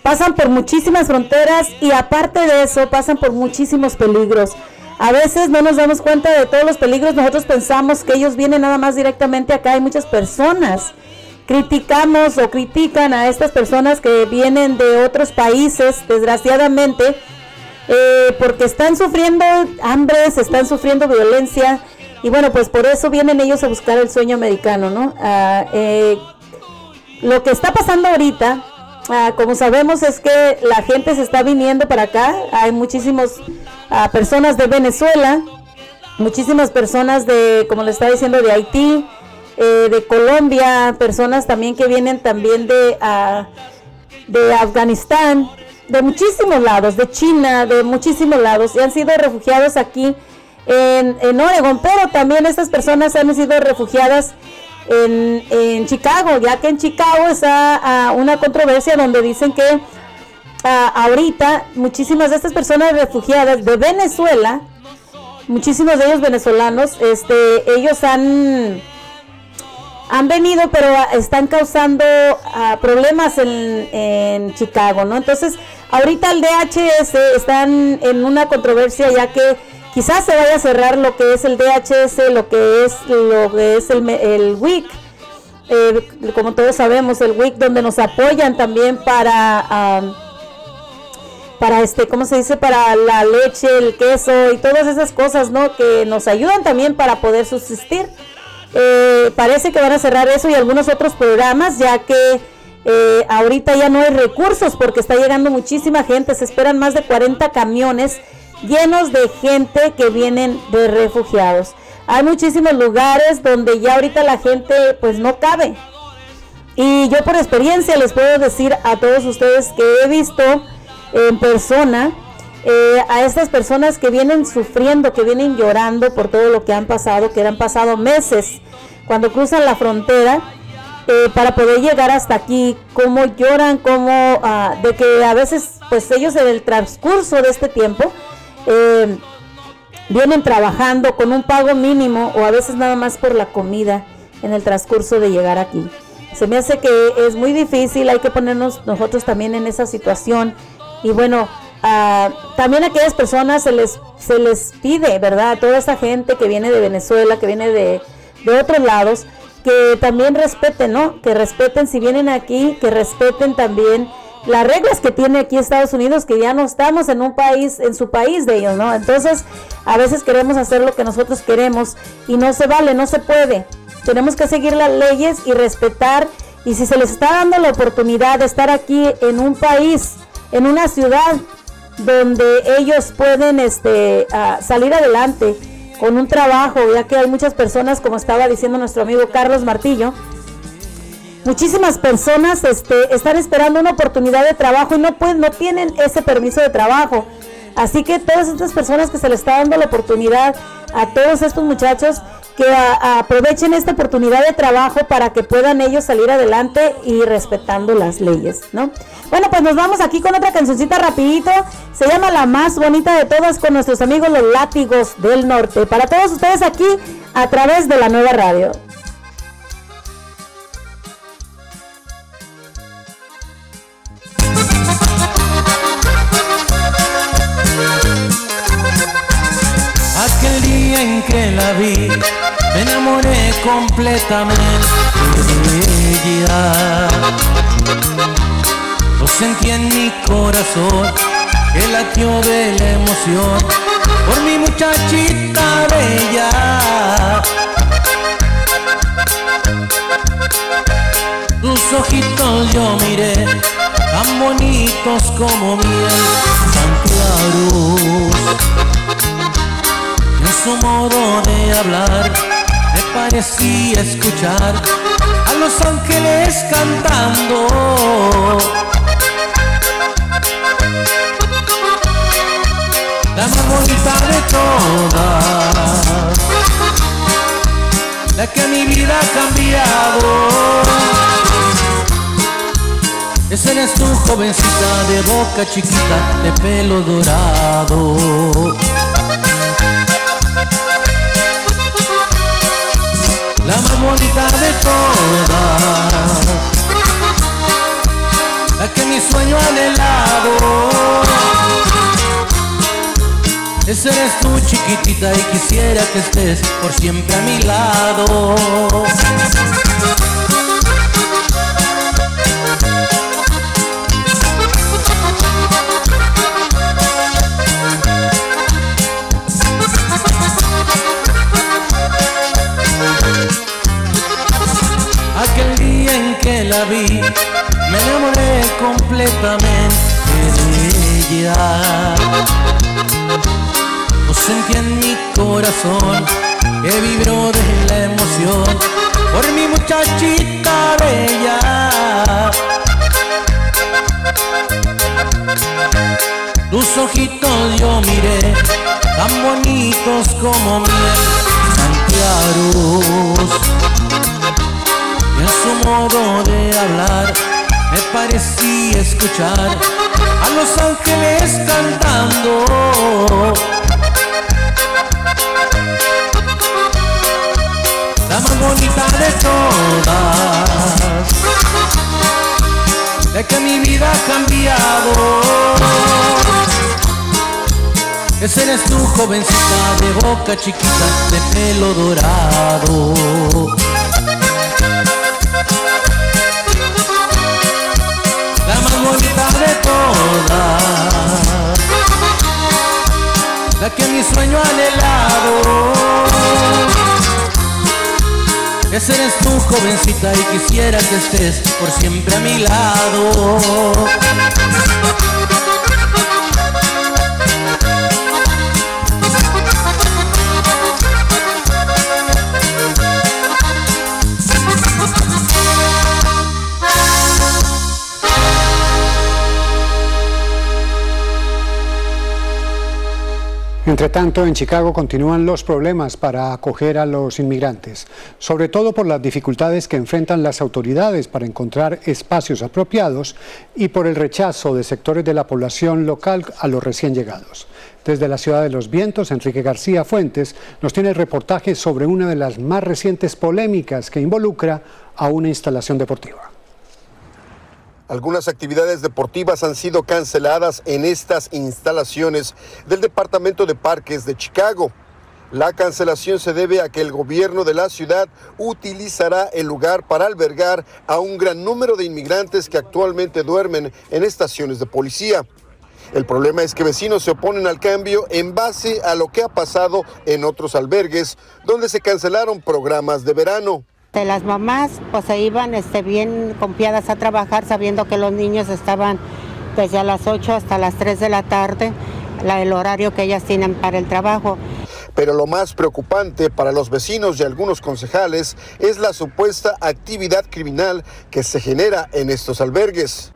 pasan por muchísimas fronteras y aparte de eso pasan por muchísimos peligros. A veces no nos damos cuenta de todos los peligros, nosotros pensamos que ellos vienen nada más directamente acá, hay muchas personas. Criticamos o critican a estas personas que vienen de otros países, desgraciadamente, eh, porque están sufriendo hambre, están sufriendo violencia, y bueno, pues por eso vienen ellos a buscar el sueño americano, ¿no? Ah, eh, lo que está pasando ahorita, ah, como sabemos, es que la gente se está viniendo para acá. Hay muchísimas ah, personas de Venezuela, muchísimas personas de, como le estaba diciendo, de Haití, eh, de Colombia, personas también que vienen también de, de Afganistán, de muchísimos lados, de China, de muchísimos lados, y han sido refugiados aquí en, en Oregon, pero también estas personas han sido refugiadas en, en Chicago, ya que en Chicago está ah, una controversia donde dicen que ah, ahorita muchísimas de estas personas refugiadas de Venezuela, muchísimos de ellos venezolanos, este, ellos han han venido, pero están causando ah, problemas en, en, Chicago, ¿no? Entonces, ahorita el DHS están en una controversia ya que Quizás se vaya a cerrar lo que es el DHS, lo que es lo que es el, el WIC. Eh, como todos sabemos, el WIC donde nos apoyan también para para este, ¿cómo se dice? Para la leche, el queso y todas esas cosas, ¿no? Que nos ayudan también para poder subsistir. Eh, parece que van a cerrar eso y algunos otros programas, ya que eh, ahorita ya no hay recursos porque está llegando muchísima gente, se esperan más de 40 camiones llenos de gente que vienen de refugiados. Hay muchísimos lugares donde ya ahorita la gente pues no cabe. Y yo por experiencia les puedo decir a todos ustedes que he visto en persona eh, a estas personas que vienen sufriendo, que vienen llorando por todo lo que han pasado, que han pasado meses cuando cruzan la frontera eh, para poder llegar hasta aquí, cómo lloran, cómo ah, de que a veces pues ellos en el transcurso de este tiempo eh, vienen trabajando con un pago mínimo o a veces nada más por la comida en el transcurso de llegar aquí. Se me hace que es muy difícil, hay que ponernos nosotros también en esa situación y bueno, ah, también a aquellas personas se les, se les pide, ¿verdad? A toda esa gente que viene de Venezuela, que viene de, de otros lados, que también respeten, ¿no? Que respeten si vienen aquí, que respeten también las reglas que tiene aquí Estados Unidos, que ya no estamos en un país, en su país de ellos, ¿no? Entonces, a veces queremos hacer lo que nosotros queremos y no se vale, no se puede. Tenemos que seguir las leyes y respetar. Y si se les está dando la oportunidad de estar aquí en un país, en una ciudad donde ellos pueden este, salir adelante con un trabajo, ya que hay muchas personas, como estaba diciendo nuestro amigo Carlos Martillo, muchísimas personas este, están esperando una oportunidad de trabajo y no pueden, no tienen ese permiso de trabajo. Así que todas estas personas que se les está dando la oportunidad a todos estos muchachos que aprovechen esta oportunidad de trabajo para que puedan ellos salir adelante y respetando las leyes, ¿no? Bueno, pues nos vamos aquí con otra cancioncita rapidito. Se llama La más bonita de todas con nuestros amigos los látigos del norte. Para todos ustedes aquí a través de la nueva radio. en que la vi, me enamoré completamente de ella. Lo sentí en mi corazón, que latió de la emoción por mi muchachita bella. Tus ojitos yo miré, tan bonitos como miel, tan claros su modo de hablar me parecía escuchar a los ángeles cantando. La más bonita de todas, la que mi vida ha cambiado. Esa eres tu jovencita de boca chiquita, de pelo dorado. Más bonita de todas, la que mi sueño anhelado. Esa eres tú chiquitita y quisiera que estés por siempre a mi lado. En que la vi, me enamoré completamente de ella. Lo sentí en mi corazón que vibró de la emoción por mi muchachita bella. Tus ojitos yo miré, tan bonitos como miel, en su modo de hablar me parecía escuchar a los ángeles cantando. La más bonita de todas, de que mi vida ha cambiado. Esa eres tu jovencita de boca chiquita, de pelo dorado. Más bonita de todas, la que mi sueño anhelado. Esa eres tu jovencita y quisiera que estés por siempre a mi lado. Entre tanto, en Chicago continúan los problemas para acoger a los inmigrantes, sobre todo por las dificultades que enfrentan las autoridades para encontrar espacios apropiados y por el rechazo de sectores de la población local a los recién llegados. Desde la ciudad de los vientos, Enrique García Fuentes nos tiene el reportaje sobre una de las más recientes polémicas que involucra a una instalación deportiva. Algunas actividades deportivas han sido canceladas en estas instalaciones del Departamento de Parques de Chicago. La cancelación se debe a que el gobierno de la ciudad utilizará el lugar para albergar a un gran número de inmigrantes que actualmente duermen en estaciones de policía. El problema es que vecinos se oponen al cambio en base a lo que ha pasado en otros albergues donde se cancelaron programas de verano. Este, las mamás pues se iban este, bien confiadas a trabajar sabiendo que los niños estaban desde a las 8 hasta las 3 de la tarde, la, el horario que ellas tienen para el trabajo. Pero lo más preocupante para los vecinos y algunos concejales es la supuesta actividad criminal que se genera en estos albergues.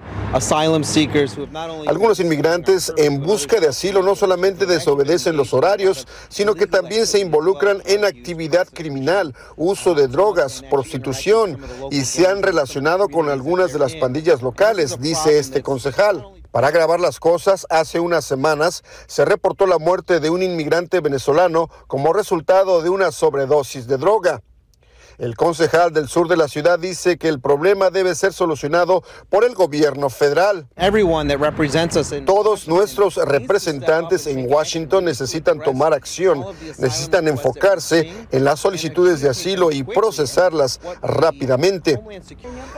Algunos inmigrantes en busca de asilo no solamente desobedecen los horarios, sino que también se involucran en actividad criminal, uso de drogas, prostitución y se han relacionado con algunas de las pandillas locales, dice este concejal. Para agravar las cosas, hace unas semanas se reportó la muerte de un inmigrante venezolano como resultado de una sobredosis de droga. El concejal del sur de la ciudad dice que el problema debe ser solucionado por el gobierno federal. Todos nuestros representantes en Washington necesitan tomar acción, necesitan enfocarse en las solicitudes de asilo y procesarlas rápidamente.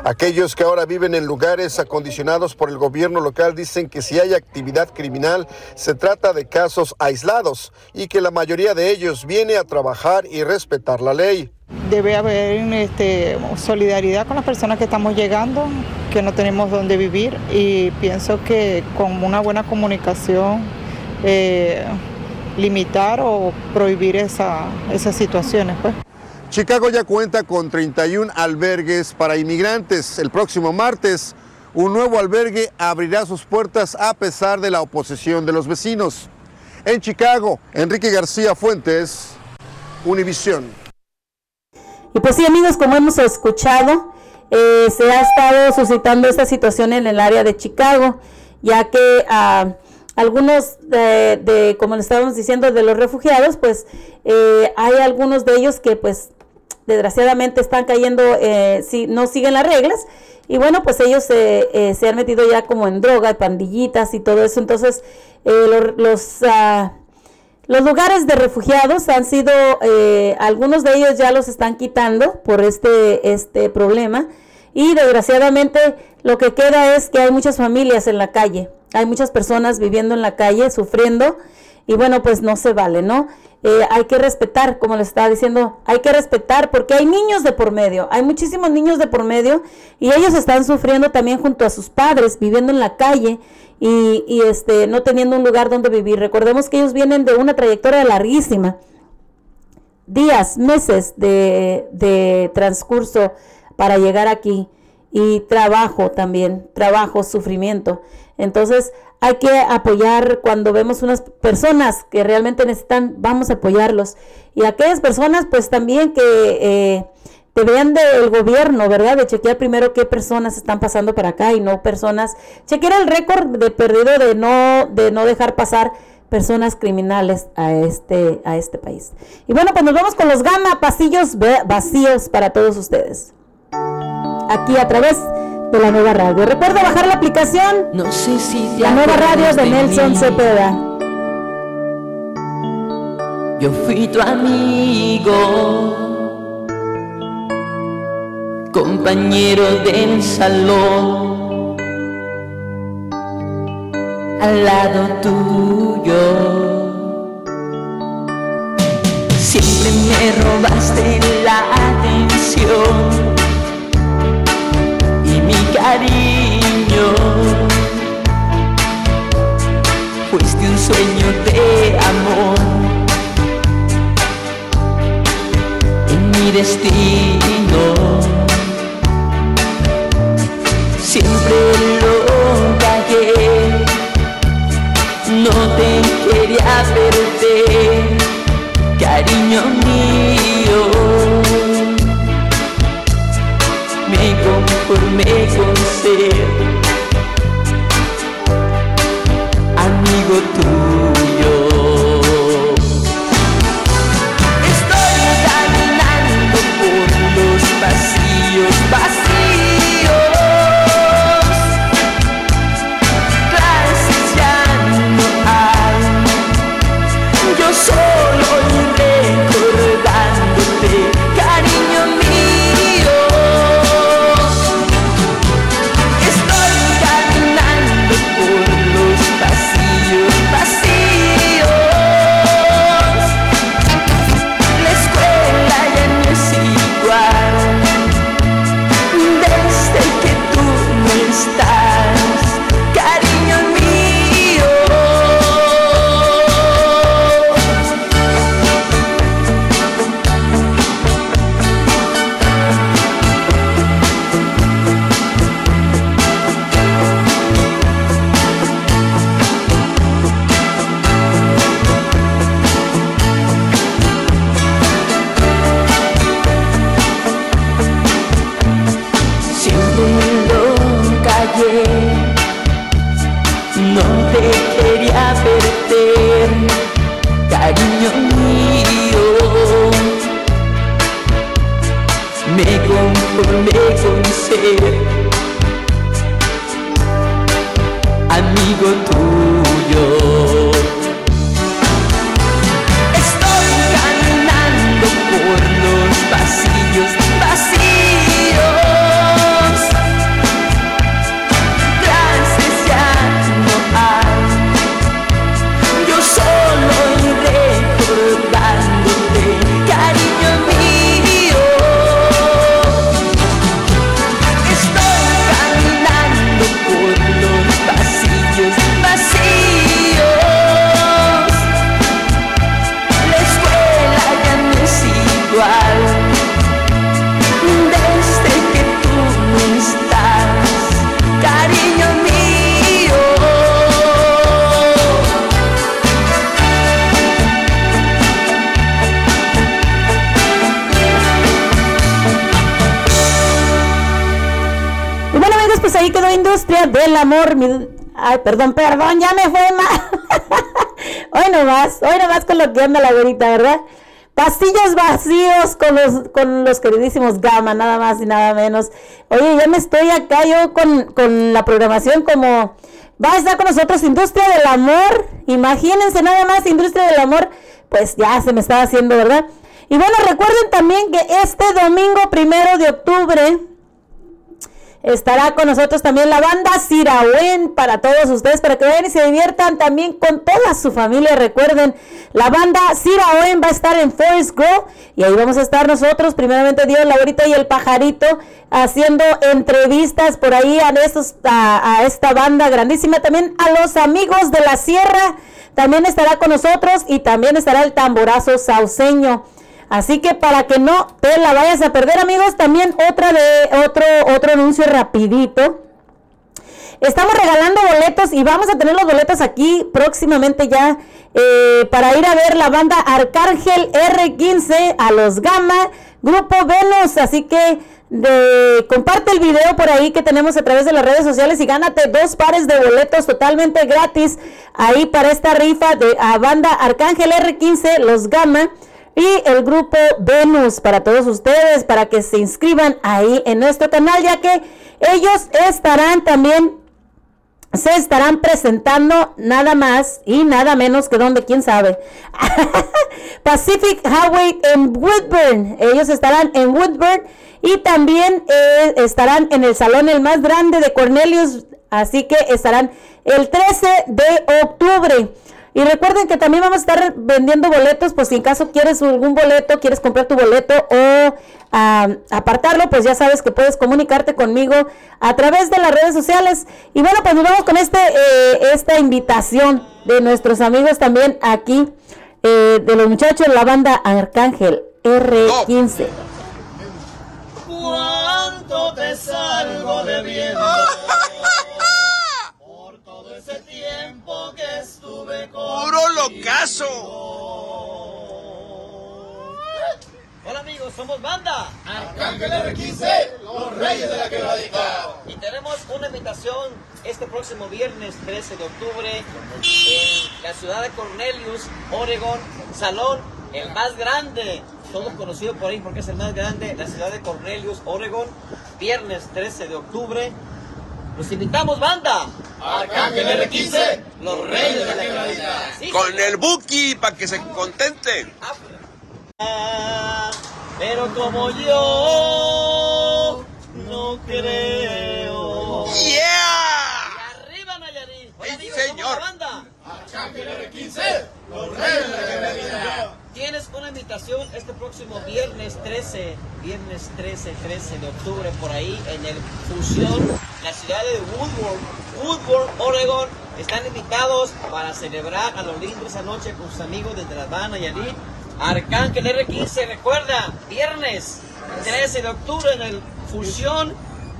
Aquellos que ahora viven en lugares acondicionados por el gobierno local dicen que si hay actividad criminal se trata de casos aislados y que la mayoría de ellos viene a trabajar y respetar la ley. Debe haber este, solidaridad con las personas que estamos llegando, que no tenemos dónde vivir y pienso que con una buena comunicación eh, limitar o prohibir esa, esas situaciones. Pues. Chicago ya cuenta con 31 albergues para inmigrantes. El próximo martes, un nuevo albergue abrirá sus puertas a pesar de la oposición de los vecinos. En Chicago, Enrique García Fuentes, Univisión. Y pues sí, amigos, como hemos escuchado, eh, se ha estado suscitando esta situación en el área de Chicago, ya que ah, algunos de, como le estábamos diciendo, de los refugiados, pues eh, hay algunos de ellos que pues desgraciadamente están cayendo, eh, si no siguen las reglas, y bueno, pues ellos se han metido ya como en droga, pandillitas y todo eso, entonces los... Ah, los lugares de refugiados han sido, eh, algunos de ellos ya los están quitando por este, este problema. Y desgraciadamente lo que queda es que hay muchas familias en la calle, hay muchas personas viviendo en la calle, sufriendo y bueno, pues no se vale, ¿no? Eh, hay que respetar, como le estaba diciendo, hay que respetar porque hay niños de por medio, hay muchísimos niños de por medio y ellos están sufriendo también junto a sus padres, viviendo en la calle y, este, no teniendo un lugar donde vivir. Recordemos que ellos vienen de una trayectoria larguísima, días, meses de, de transcurso para llegar aquí y trabajo también, trabajo, sufrimiento. Entonces hay que apoyar cuando vemos unas personas que realmente necesitan, vamos a apoyarlos. Y aquellas personas pues también que eh, vean del gobierno, ¿verdad? De chequear primero qué personas están pasando para acá y no personas, chequear el récord de perdido de no, de no dejar pasar personas criminales a este, a este país. Y bueno, pues nos vamos con los gama pasillos vacíos para todos ustedes. Aquí a través de la nueva radio. Recuerda bajar la aplicación. No sé si la nueva radio de, Nelson Cepeda. Yo fui tu amigo compañero del salón, al lado tuyo. Siempre me robaste la atención cariño. Fuiste un sueño de amor en mi destino siempre lo pagué. No te quería perder, cariño conformé con ser amigo tuyo. Amor. mi- Ay, perdón, perdón, ya me fue mal. [LAUGHS] hoy nomás, hoy nomás con lo que anda la güerita, ¿verdad? Pastillos vacíos con los, con los queridísimos Gama, nada más y nada menos. Oye, ya me estoy acá yo con, con la programación como... Va a estar con nosotros Industria del Amor. Imagínense nada más, Industria del Amor. Pues ya se me estaba haciendo, ¿verdad? Y bueno, recuerden también que este domingo primero de octubre estará con nosotros también la banda Sirawen para todos ustedes, para que vayan y se diviertan también con toda su familia. Recuerden, la banda Sirawen va a estar en Forest Grove y ahí vamos a estar nosotros, primeramente Dios, Laurita y el pajarito, haciendo entrevistas por ahí a, estos, a, a esta banda grandísima. También a los amigos de la sierra, también estará con nosotros y también estará el tamborazo sauceño. Así que para que no te la vayas a perder, amigos, también otra de otro otro anuncio rapidito. Estamos regalando boletos y vamos a tener los boletos aquí próximamente ya eh, para ir a ver la banda Arcángel R15 a los Gama, Grupo Venus. Así que de, comparte el video por ahí que tenemos a través de las redes sociales y gánate dos pares de boletos totalmente gratis ahí para esta rifa de a banda Arcángel R15, los Gama y el grupo Venus para todos ustedes, para que se inscriban ahí en nuestro canal, ya que ellos estarán también, se estarán presentando nada más y nada menos que donde, quién sabe, [LAUGHS] Pacific Highway en Woodburn. Ellos estarán en Woodburn y también eh, estarán en el salón el más grande de Cornelius, así que estarán el 13 de octubre. Y recuerden que también vamos a estar vendiendo boletos, pues si en caso quieres algún boleto, quieres comprar tu boleto o apartarlo, pues ya sabes que puedes comunicarte conmigo a través de las redes sociales. Y bueno, pues nos vamos con este, eh, esta invitación de nuestros amigos también aquí, eh, de los muchachos de la banda Arcángel R15. ¿Cuánto te salgo? Por ¡Puro locazo! Hola amigos, somos banda Arcángel R15, los reyes de la quebradita. y tenemos una invitación este próximo viernes 13 de octubre en la ciudad de Cornelius, Oregon, salón el más grande, todo conocido por ahí porque es el más grande, la ciudad de Cornelius, Oregon, viernes 13 de octubre. Los invitamos banda. Arcángel R15, los reyes de la quebradita. Sí, Con el Buki para que se contente. Pero como yo no creo. ¡Yeah! Arriba Nayarit. Hola, ¡Sí, amigos, somos señor! la banda. Arcángel R15, los reyes de la quebradita. Tienes una invitación este próximo viernes 13, viernes 13, 13 de octubre por ahí en el Fusión, la ciudad de Woodward, Woodward, Oregon. Están invitados para celebrar a los lindos esa noche con sus amigos desde La Habana y allí. Arcángel R15, recuerda, viernes 13 de octubre en el Fusión,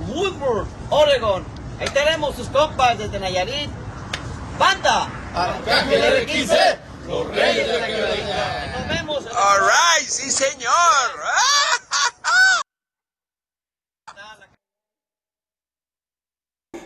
Woodward, Oregon. Ahí tenemos sus compas desde Nayarit. Banda. Arcángel R15, los reyes de la quebradita. Nos vemos. All right, sí señor.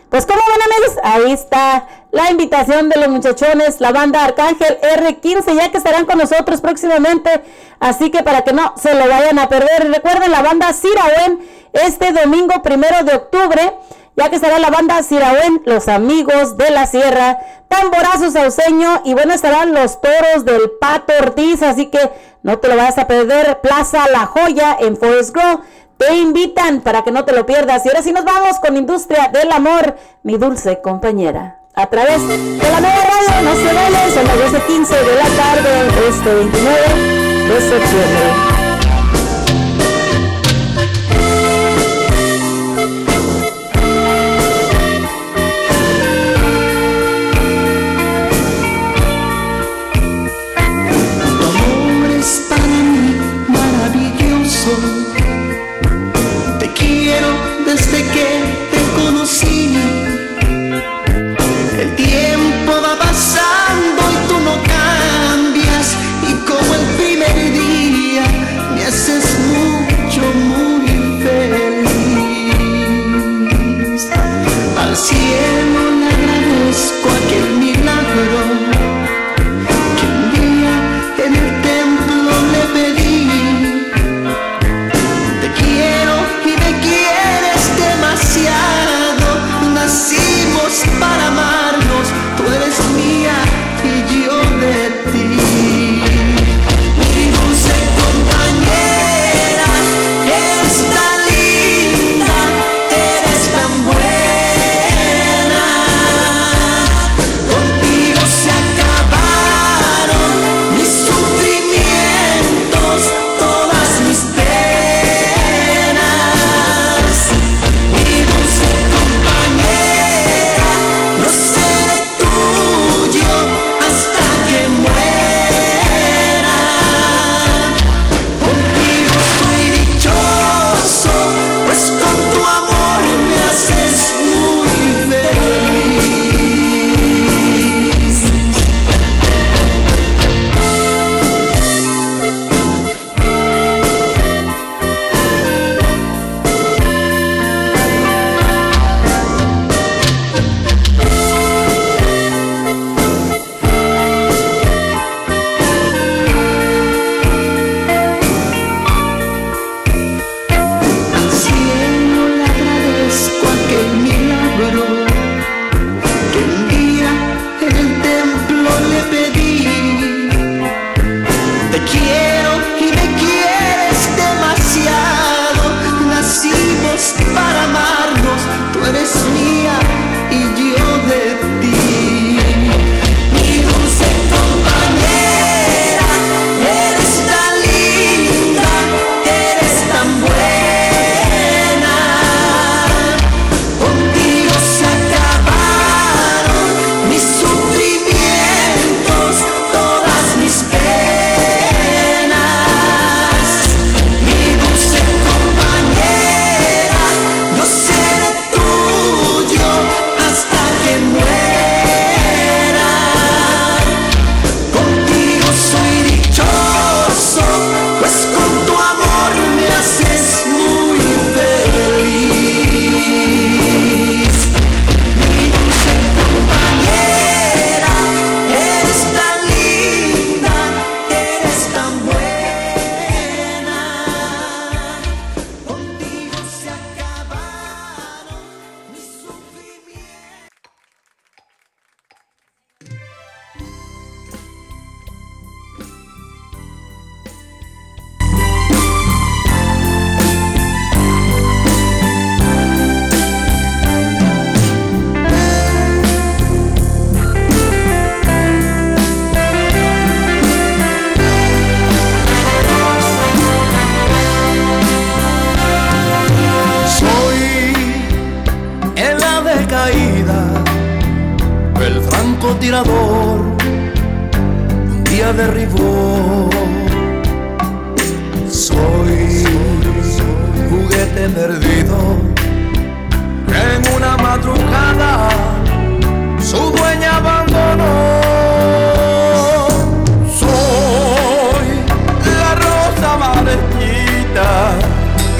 Pues como ven amigos, ahí está la invitación de los muchachones, la banda Arcángel R15, ya que estarán con nosotros próximamente, así que para que no se lo vayan a perder, recuerden la banda Sirawen este domingo primero de octubre, ya que estará la banda Sirawen, los amigos de la sierra, tamborazo sauceño y bueno estarán los toros del Pato Ortiz, así que no te lo vayas a perder, Plaza La Joya en Forest Grove. Te invitan para que no te lo pierdas. Y ahora sí nos vamos con Industria del Amor, mi dulce compañera. A través de la nueva radio, no se son las 12.15 de la tarde, este 29 de septiembre.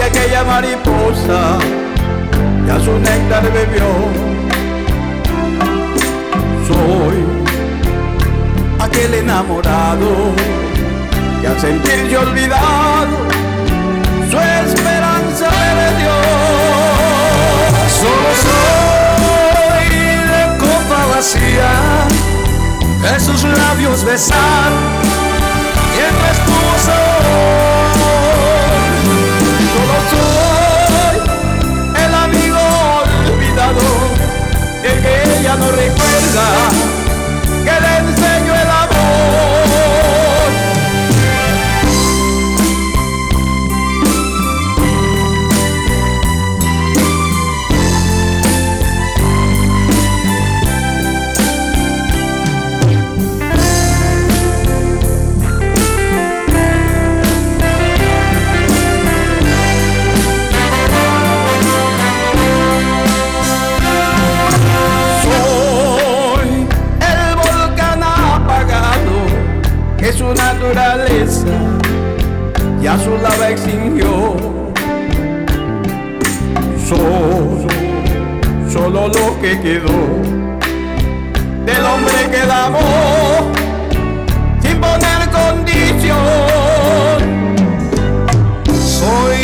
Aquella mariposa ya su néctar bebió. Soy aquel enamorado que al sentirse olvidado su esperanza perdió. Solo soy de copa vacía, de sus labios besar mientras tu Solo ella no recuerda, ya su lava extinguió. Soy solo lo que quedó del hombre que la amó sin poner condición. Soy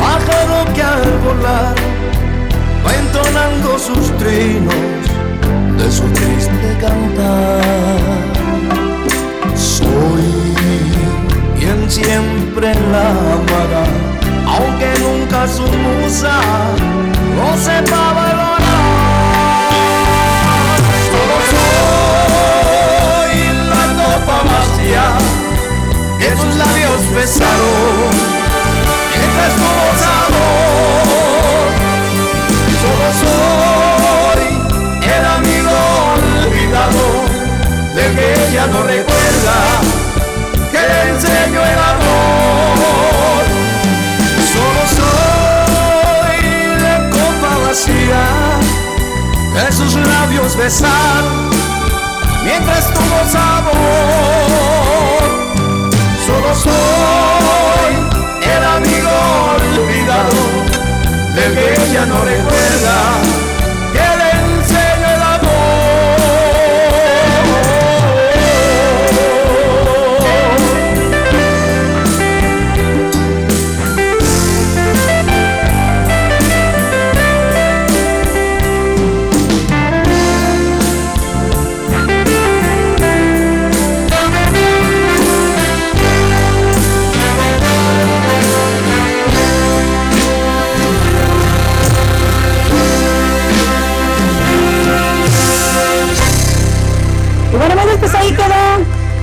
pájaro que al volar va entonando sus trinos de su triste cantar. Siempre la amará, aunque nunca su musa no sepa valorar. Solo soy la copa vacía que sus labios besaron mientras tuvo sabor. Solo soy el amigo olvidado de que ella no recuerda enseño el amor. Solo soy de copa vacía de sus labios besar mientras tuvo sabor. Solo soy el amigo olvidado del que ella no recuerda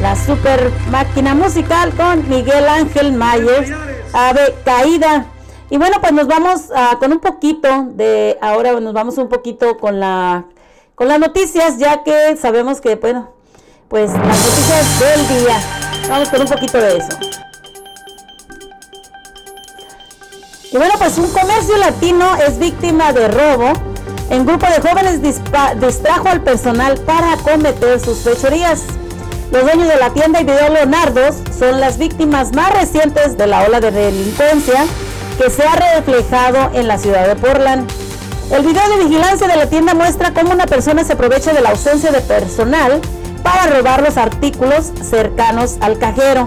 la super máquina musical con Miguel Ángel Mayer, Ave Caída. Y bueno, pues nos vamos ah, con un poquito de, ahora nos vamos un poquito con la con las noticias, ya que sabemos que, bueno, pues las noticias del día. Vamos con un poquito de eso. Y bueno, pues un comercio latino es víctima de robo. Un grupo de jóvenes distrajo al personal para cometer sus fechorías. Los dueños de la tienda y video Leonardos son las víctimas más recientes de la ola de delincuencia que se ha reflejado en la ciudad de Portland. El video de vigilancia de la tienda muestra cómo una persona se aprovecha de la ausencia de personal para robar los artículos cercanos al cajero.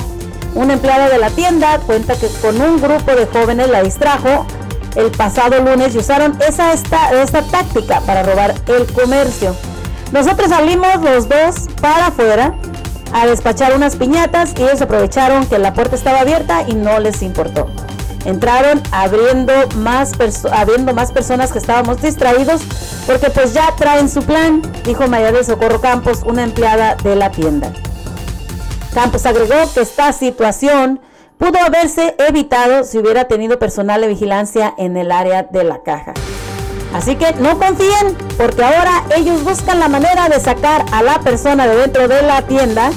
Una empleada de la tienda cuenta que con un grupo de jóvenes la distrajo el pasado lunes y usaron esa esta, esta táctica para robar el comercio. Nosotros salimos los dos para afuera a despachar unas piñatas y ellos aprovecharon que la puerta estaba abierta y no les importó. Entraron abriendo más, abriendo más personas que estábamos distraídos porque pues ya traen su plan, dijo María de Socorro Campos, una empleada de la tienda. Campos agregó que esta situación pudo haberse evitado si hubiera tenido personal de vigilancia en el área de la caja. Así que no confíen, porque ahora ellos buscan la manera de sacar a la persona de dentro de la tienda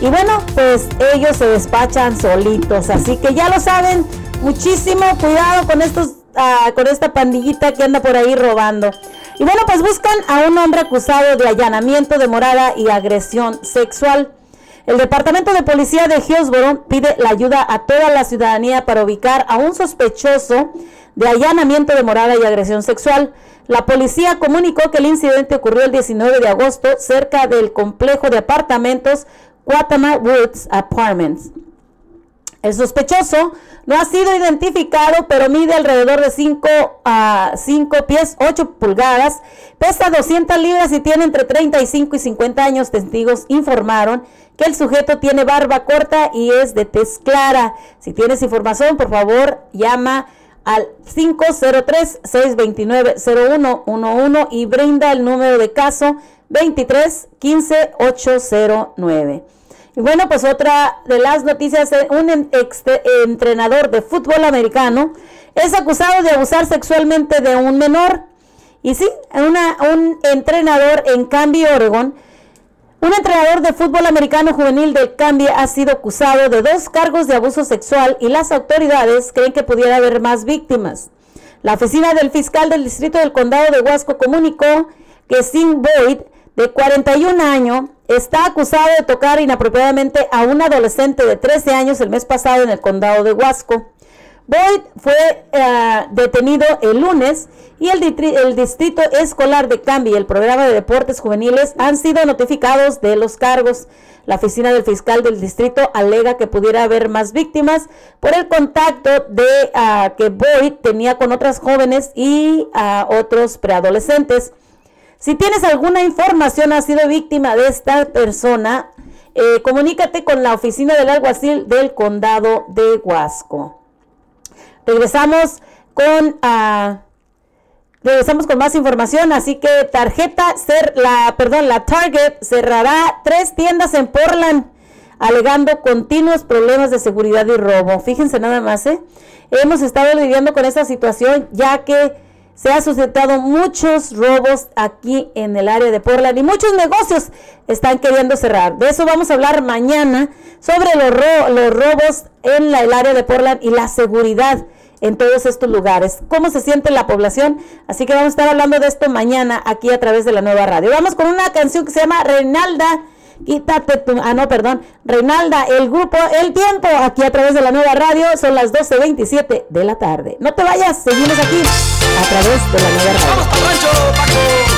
Y bueno, pues ellos se despachan solitos. Así que ya lo saben, muchísimo cuidado con estos, ah, con esta pandillita que anda por ahí robando. Y bueno, pues buscan a un hombre acusado de allanamiento de morada y agresión sexual. El Departamento de Policía de Hillsborough pide la ayuda a toda la ciudadanía para ubicar a un sospechoso de allanamiento de morada y agresión sexual. La policía comunicó que el incidente ocurrió el 19 de agosto cerca del complejo de apartamentos Guatemala Woods Apartments. El sospechoso no ha sido identificado, pero mide alrededor de 5 a 5 pies 8 pulgadas, pesa 200 libras y tiene entre 35 y 50 años. Testigos informaron que el sujeto tiene barba corta y es de tez clara. Si tienes información, por favor, llama al 503-629-0111 y brinda el número de caso 23 15 809. Y bueno, pues otra de las noticias, un entrenador de fútbol americano es acusado de abusar sexualmente de un menor. Y sí, un entrenador en Cambio, Oregon, un entrenador de fútbol americano juvenil del Cambio ha sido acusado de dos cargos de abuso sexual y las autoridades creen que pudiera haber más víctimas. La oficina del fiscal del distrito del condado de Huasco comunicó que Sin Boyd, de 41 años, está acusado de tocar inapropiadamente a un adolescente de 13 años el mes pasado en el condado de Huasco. Boyd fue eh, detenido el lunes y el, Distrito Escolar de Cambi y el Programa de Deportes Juveniles han sido notificados de los cargos. La oficina del fiscal del distrito alega que pudiera haber más víctimas por el contacto de ah, que Boyd tenía con otras jóvenes y a otros preadolescentes. Si tienes alguna información, has sido víctima de esta persona, eh, comunícate con la oficina del alguacil del condado de Huasco. Regresamos con uh, regresamos con más información, así que tarjeta ser la perdón, la Target cerrará tres tiendas en Portland alegando continuos problemas de seguridad y robo. Fíjense nada más, ¿eh? Hemos estado lidiando con esta situación ya que se ha suscitado muchos robos aquí en el área de Portland y muchos negocios están queriendo cerrar. De eso vamos a hablar mañana sobre los, los robos en el área de Portland y la seguridad en todos estos lugares. ¿Cómo se siente la población? Así que vamos a estar hablando de esto mañana aquí a través de la nueva radio. Vamos con una canción que se llama Reinalda. Quítate tu. Ah, no, perdón. Reinalda, el grupo El Tiempo, aquí a través de la nueva radio. Son las 12.27 de la tarde. No te vayas, seguimos aquí a través de la nueva radio. ¡Vamos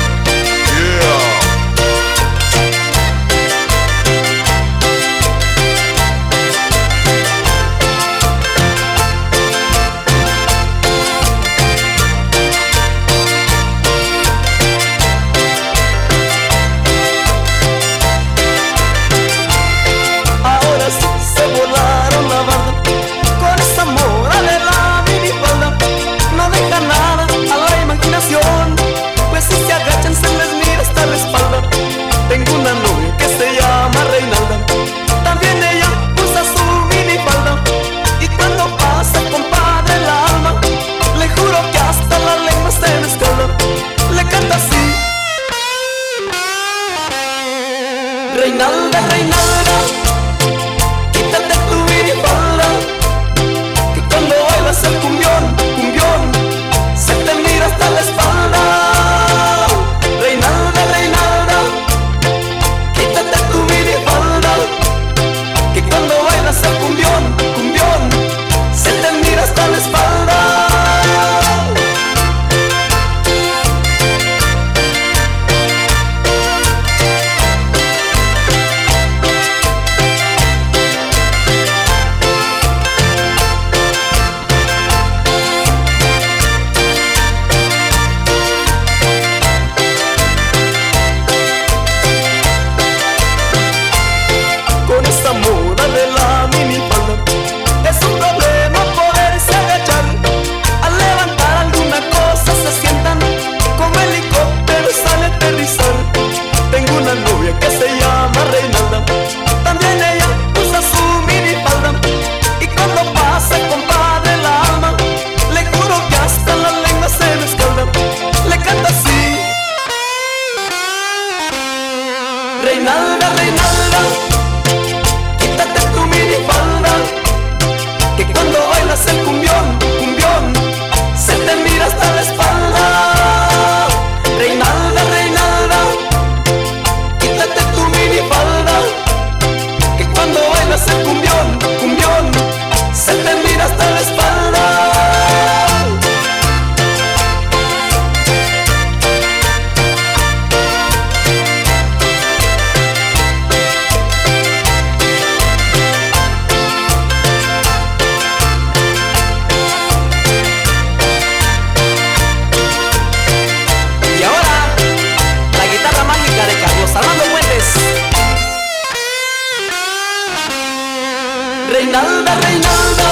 Reinalda, Reinalda,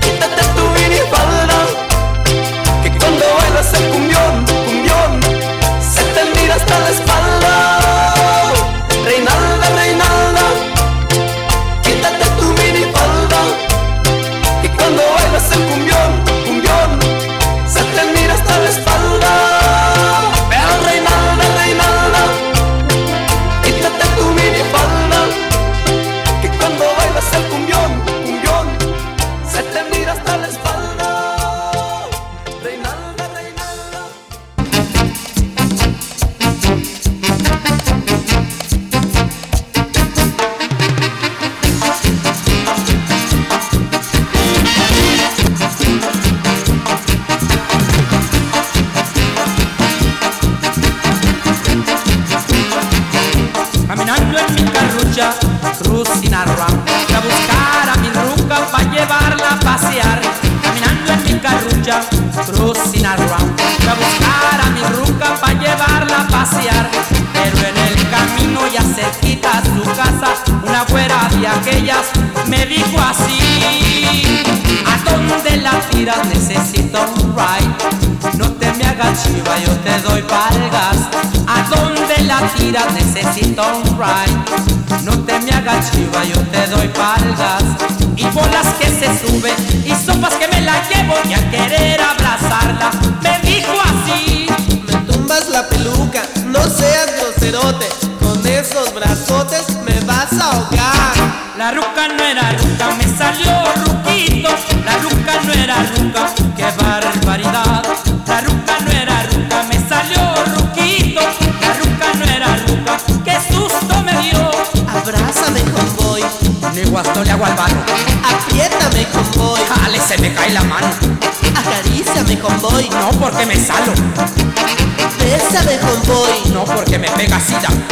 quítate tu minifalda, que cuando bailas el cumbión See that.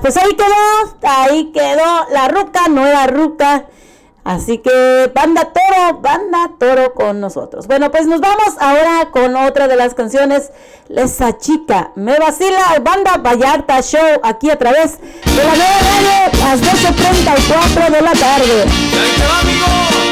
Pues ahí quedó, ahí quedó la ruca, nueva ruca. Así que banda toro, banda toro con nosotros. Bueno, pues nos vamos ahora con otra de las canciones. Esa chica me vacila, banda Vallarta Show, aquí a través de la 9 a las 12.34 de la tarde.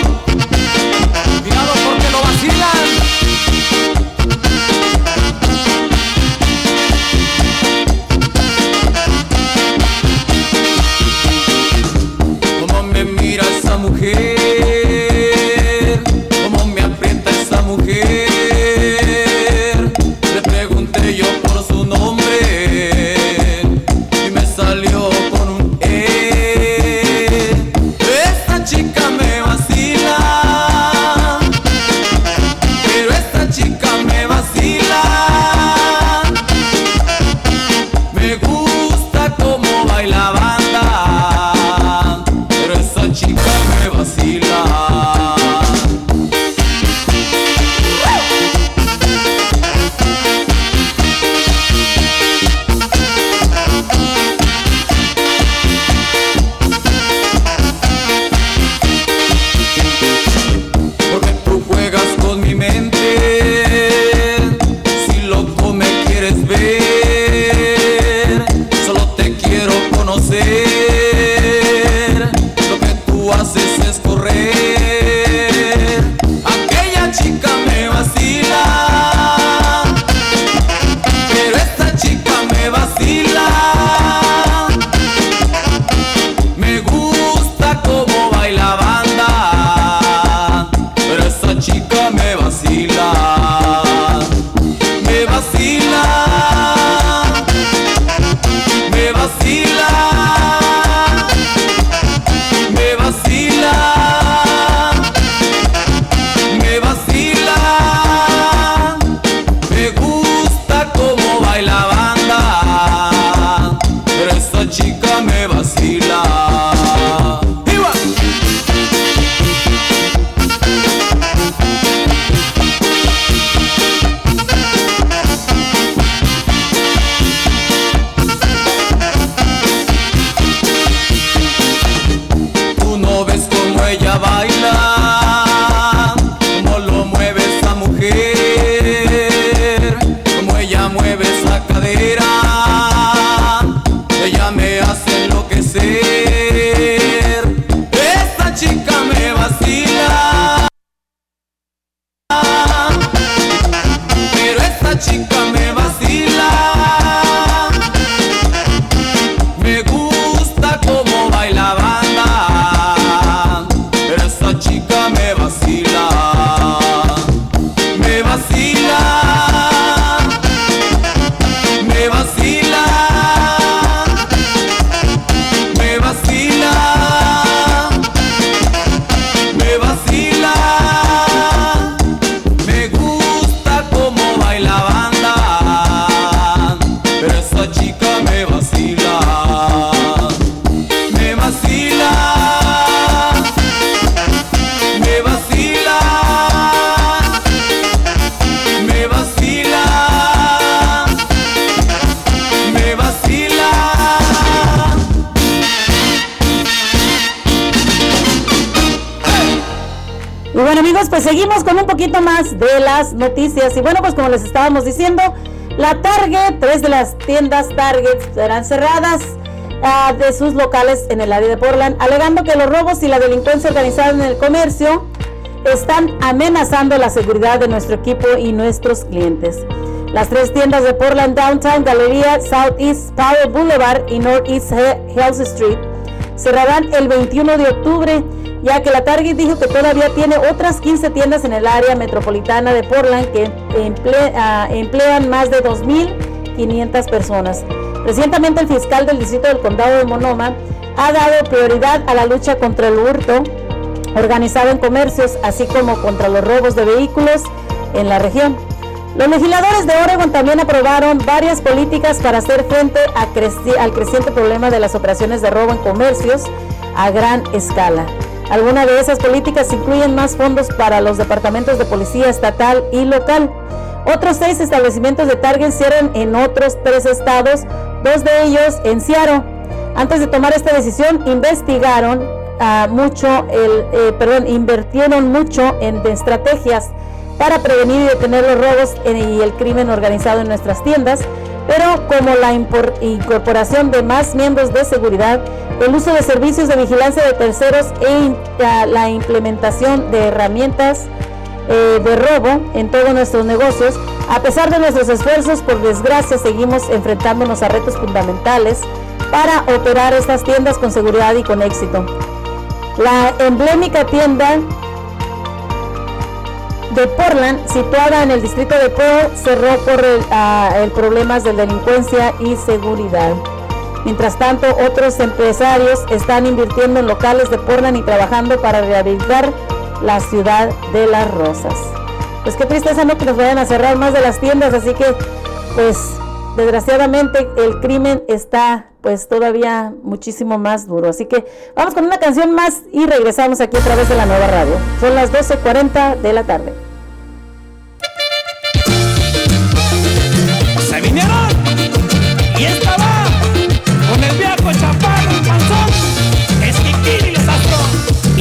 Seguimos con un poquito más de las noticias. Y bueno, pues como les estábamos diciendo, la Target, tres de las tiendas Target serán cerradas ah, de sus locales en el área de Portland, alegando que los robos y la delincuencia organizada en el comercio están amenazando la seguridad de nuestro equipo y nuestros clientes. Las tres tiendas de Portland Downtown, Galería, Southeast Power Boulevard y Northeast Health Street cerrarán el 21 de octubre, ya que la Target dijo que todavía tiene otras 15 tiendas en el área metropolitana de Portland que ah, emplean más de 2.500 personas. Recientemente el fiscal del distrito del condado de Monoma ha dado prioridad a la lucha contra el hurto organizado en comercios, así como contra los robos de vehículos en la región. Los legisladores de Oregon también aprobaron varias políticas para hacer frente al creciente problema de las operaciones de robo en comercios a gran escala. Algunas de esas políticas incluyen más fondos para los departamentos de policía estatal y local. Otros seis establecimientos de Target cierran en otros tres estados, dos de ellos en Seattle. Antes de tomar esta decisión, investigaron ah, mucho, eh, perdón, invirtieron mucho en estrategias para prevenir y detener los robos en- y el crimen organizado en nuestras tiendas, pero como la incorporación de más miembros de seguridad, el uso de servicios de vigilancia de terceros e la implementación de herramientas eh, de robo en todos nuestros negocios, a pesar de nuestros esfuerzos, por desgracia seguimos enfrentándonos a retos fundamentales para operar estas tiendas con seguridad y con éxito. La emblemática tienda de Portland, situada en el distrito de Pearl, cerró por el, ah, el problemas de delincuencia y seguridad. Mientras tanto, otros empresarios están invirtiendo en locales de Portland y trabajando para rehabilitar la ciudad de las rosas. Pues qué tristeza no que nos vayan a cerrar más de las tiendas, así que pues desgraciadamente el crimen está pues todavía muchísimo más duro. Así que vamos con una canción más y regresamos aquí a través de la nueva radio. Son las 12.40 de la tarde.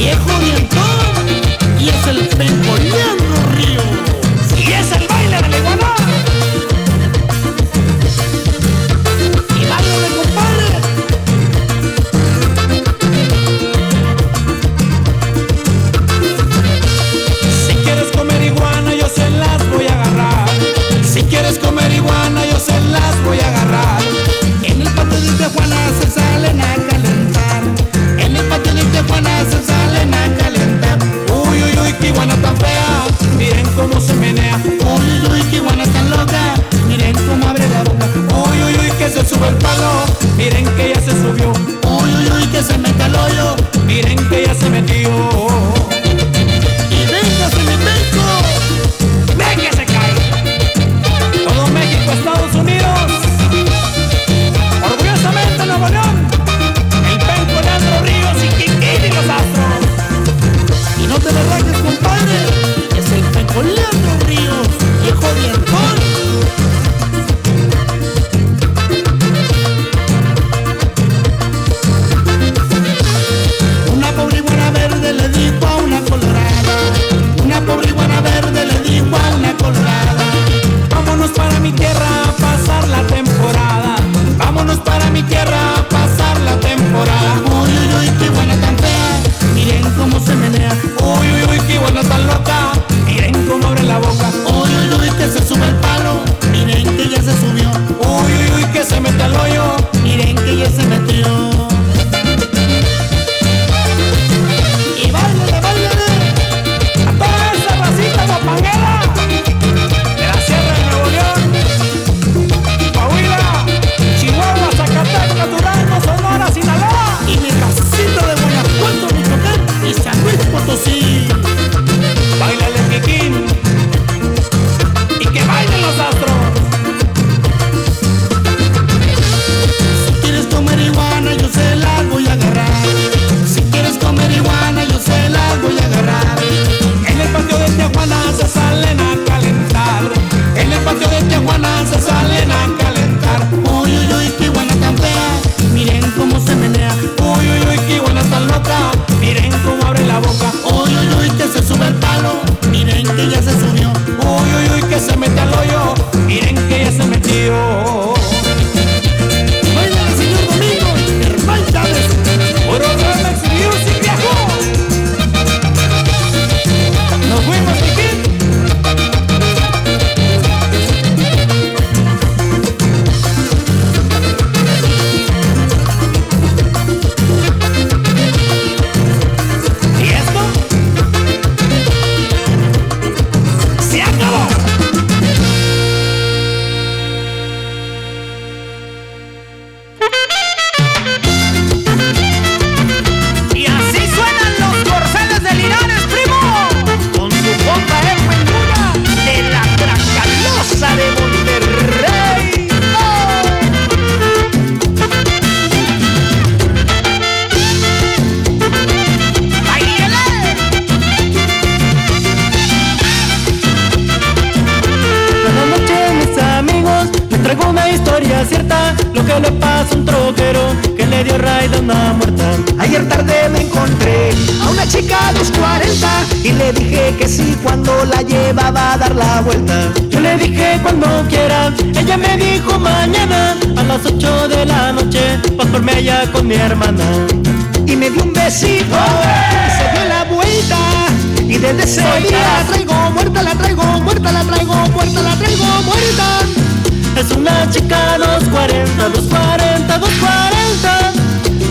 Viejo dientón y es el temporeando cómo se menea. Uy, uy, uy, qué buena tan loca. Miren cómo abre la boca. Uy, uy, uy, que se sube el palo.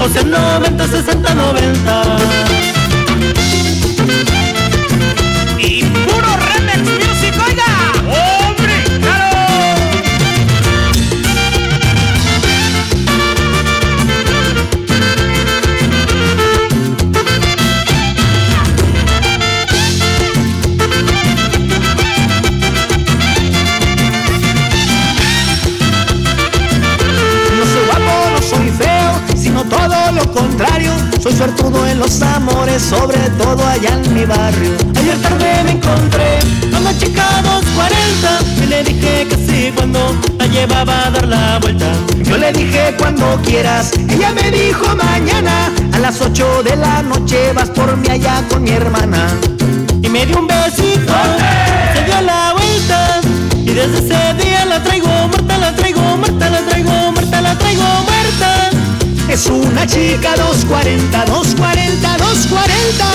o sea 90, 60, 90. sobre todo allá en mi barrio. Ayer tarde me encontré a una chica 240 y le dije que sí cuando la llevaba a dar la vuelta. Yo le dije cuando quieras, ella me dijo mañana a las 8 de la noche vas por mí allá con mi hermana. Y me dio un besito, se dio la vuelta y desde ese día la traigo muerta, la traigo muerta, la traigo es una chica 240, 240, 240.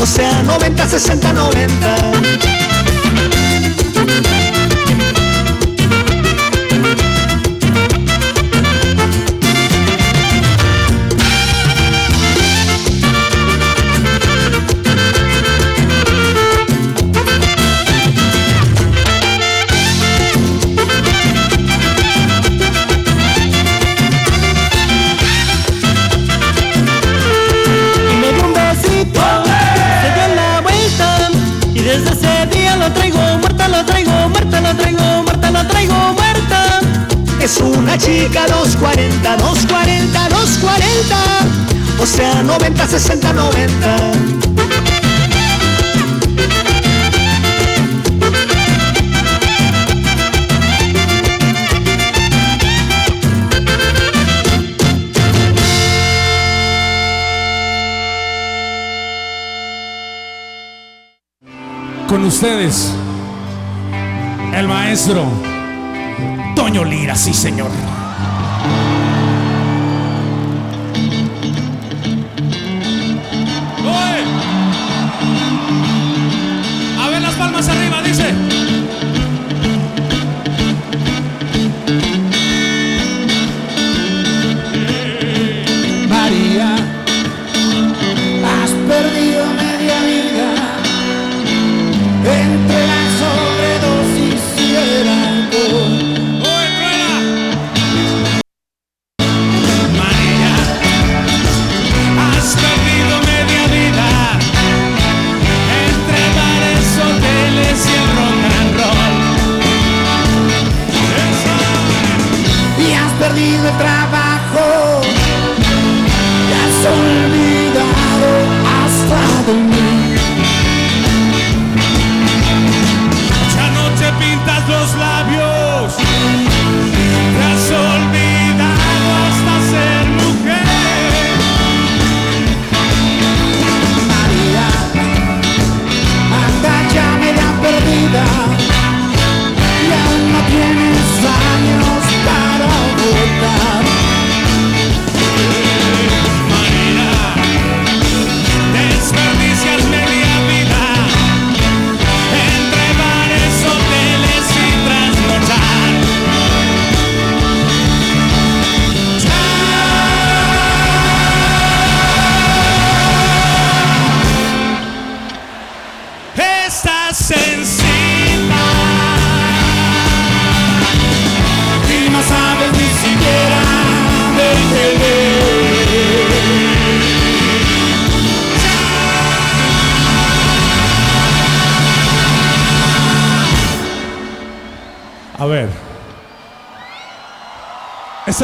O sea, 90, 60, 90. sea 90, 60, 90. Con ustedes, el maestro Toño Lira, sí señor.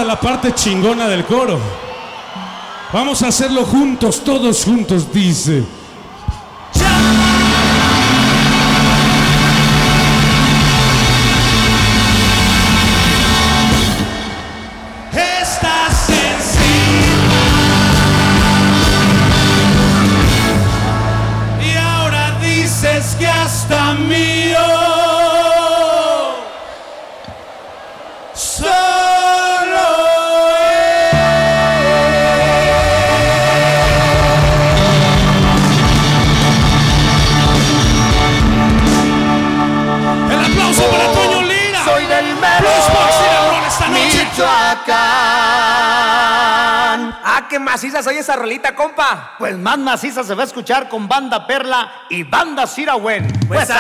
La parte chingona del coro. Vamos a hacerlo juntos, todos juntos, dice. Esa rolita, compa. Pues más maciza se va a escuchar con Banda Perla y Banda Sirawen. Pues Pues.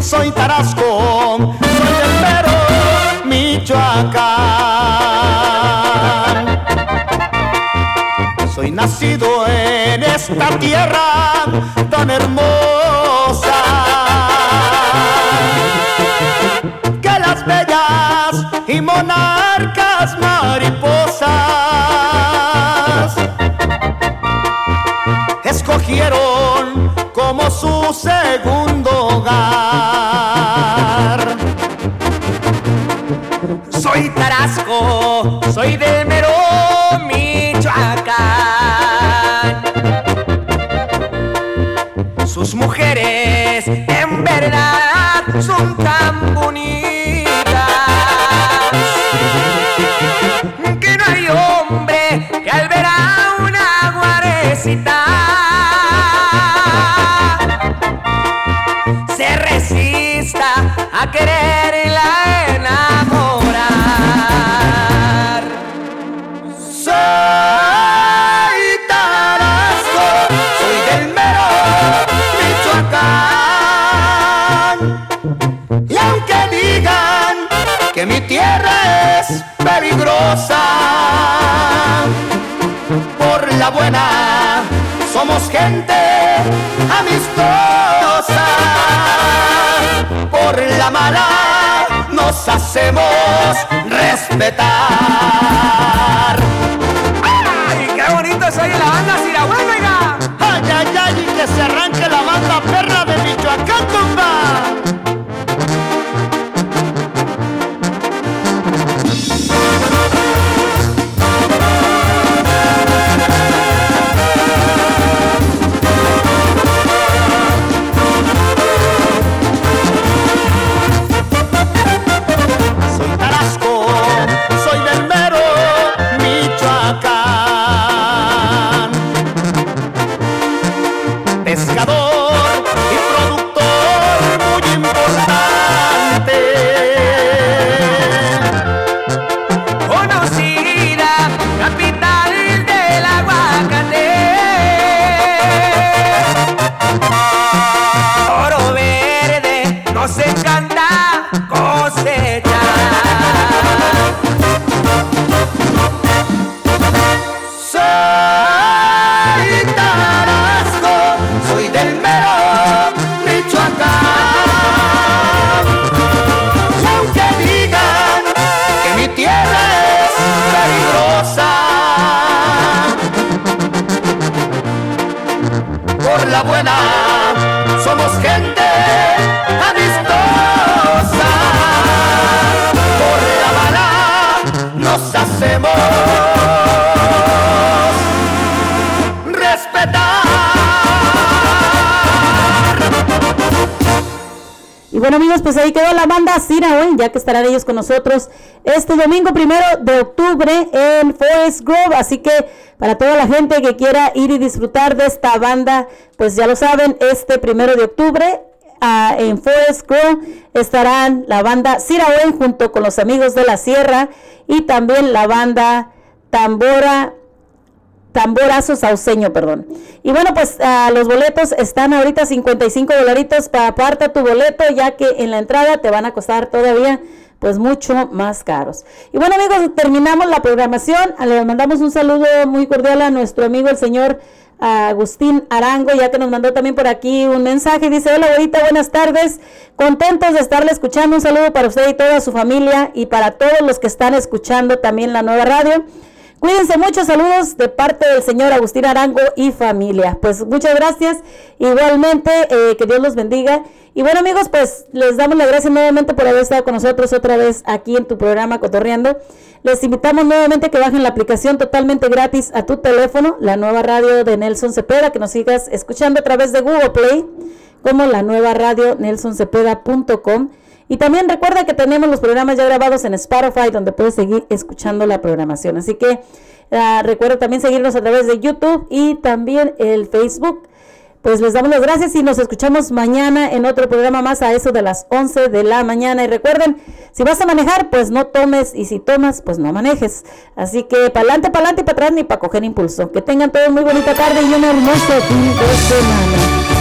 Soy Tarasco, soy del mero Michoacán. Soy nacido en esta tierra tan hermosa. Que las bellas y monarcas mariposas escogieron como su segundo Soy Tarasco, soy del mero Michoacán. Sus mujeres en verdad son tan gente amistosa. Por la mala nos hacemos respetar. La banda hoy, ya que estarán ellos con nosotros este domingo primero de octubre en Forest Grove. Así que para toda la gente que quiera ir y disfrutar de esta banda, pues ya lo saben, este primero de octubre ah, en Forest Grove estarán la banda hoy junto con los amigos de la Sierra y también la banda Tambora Tamborazo Sauceño, perdón. Y bueno, pues ah, los boletos están ahorita 55 dolaritos para aparta tu boleto, ya que en la entrada te van a costar todavía pues mucho más caros. Y bueno amigos, terminamos la programación. Le mandamos un saludo muy cordial a nuestro amigo el señor Agustín Arango, ya que nos mandó también por aquí un mensaje. Dice, hola abuelita, buenas tardes. Contentos de estarle escuchando. Un saludo para usted y toda su familia y para todos los que están escuchando también la nueva radio. Cuídense mucho, saludos de parte del señor Agustín Arango y familia. Pues muchas gracias, igualmente, eh, que Dios los bendiga. Y bueno amigos, pues les damos las gracias nuevamente por haber estado con nosotros otra vez aquí en tu programa Cotorreando. Les invitamos nuevamente que bajen la aplicación totalmente gratis a tu teléfono, la nueva radio de Nelson Cepeda, que nos sigas escuchando a través de Google Play, como la nueva radio nelsoncepeda.com. Y también recuerda que tenemos los programas ya grabados en Spotify, donde puedes seguir escuchando la programación. Así que ah, recuerda también seguirnos a través de YouTube y también el Facebook. Pues les damos las gracias y nos escuchamos mañana en otro programa más a eso de las 11 de la mañana. Y recuerden, si vas a manejar, pues no tomes y si tomas, pues no manejes. Así que para adelante, para adelante y para atrás ni para coger impulso. Que tengan todos muy bonita tarde y un hermoso fin de semana.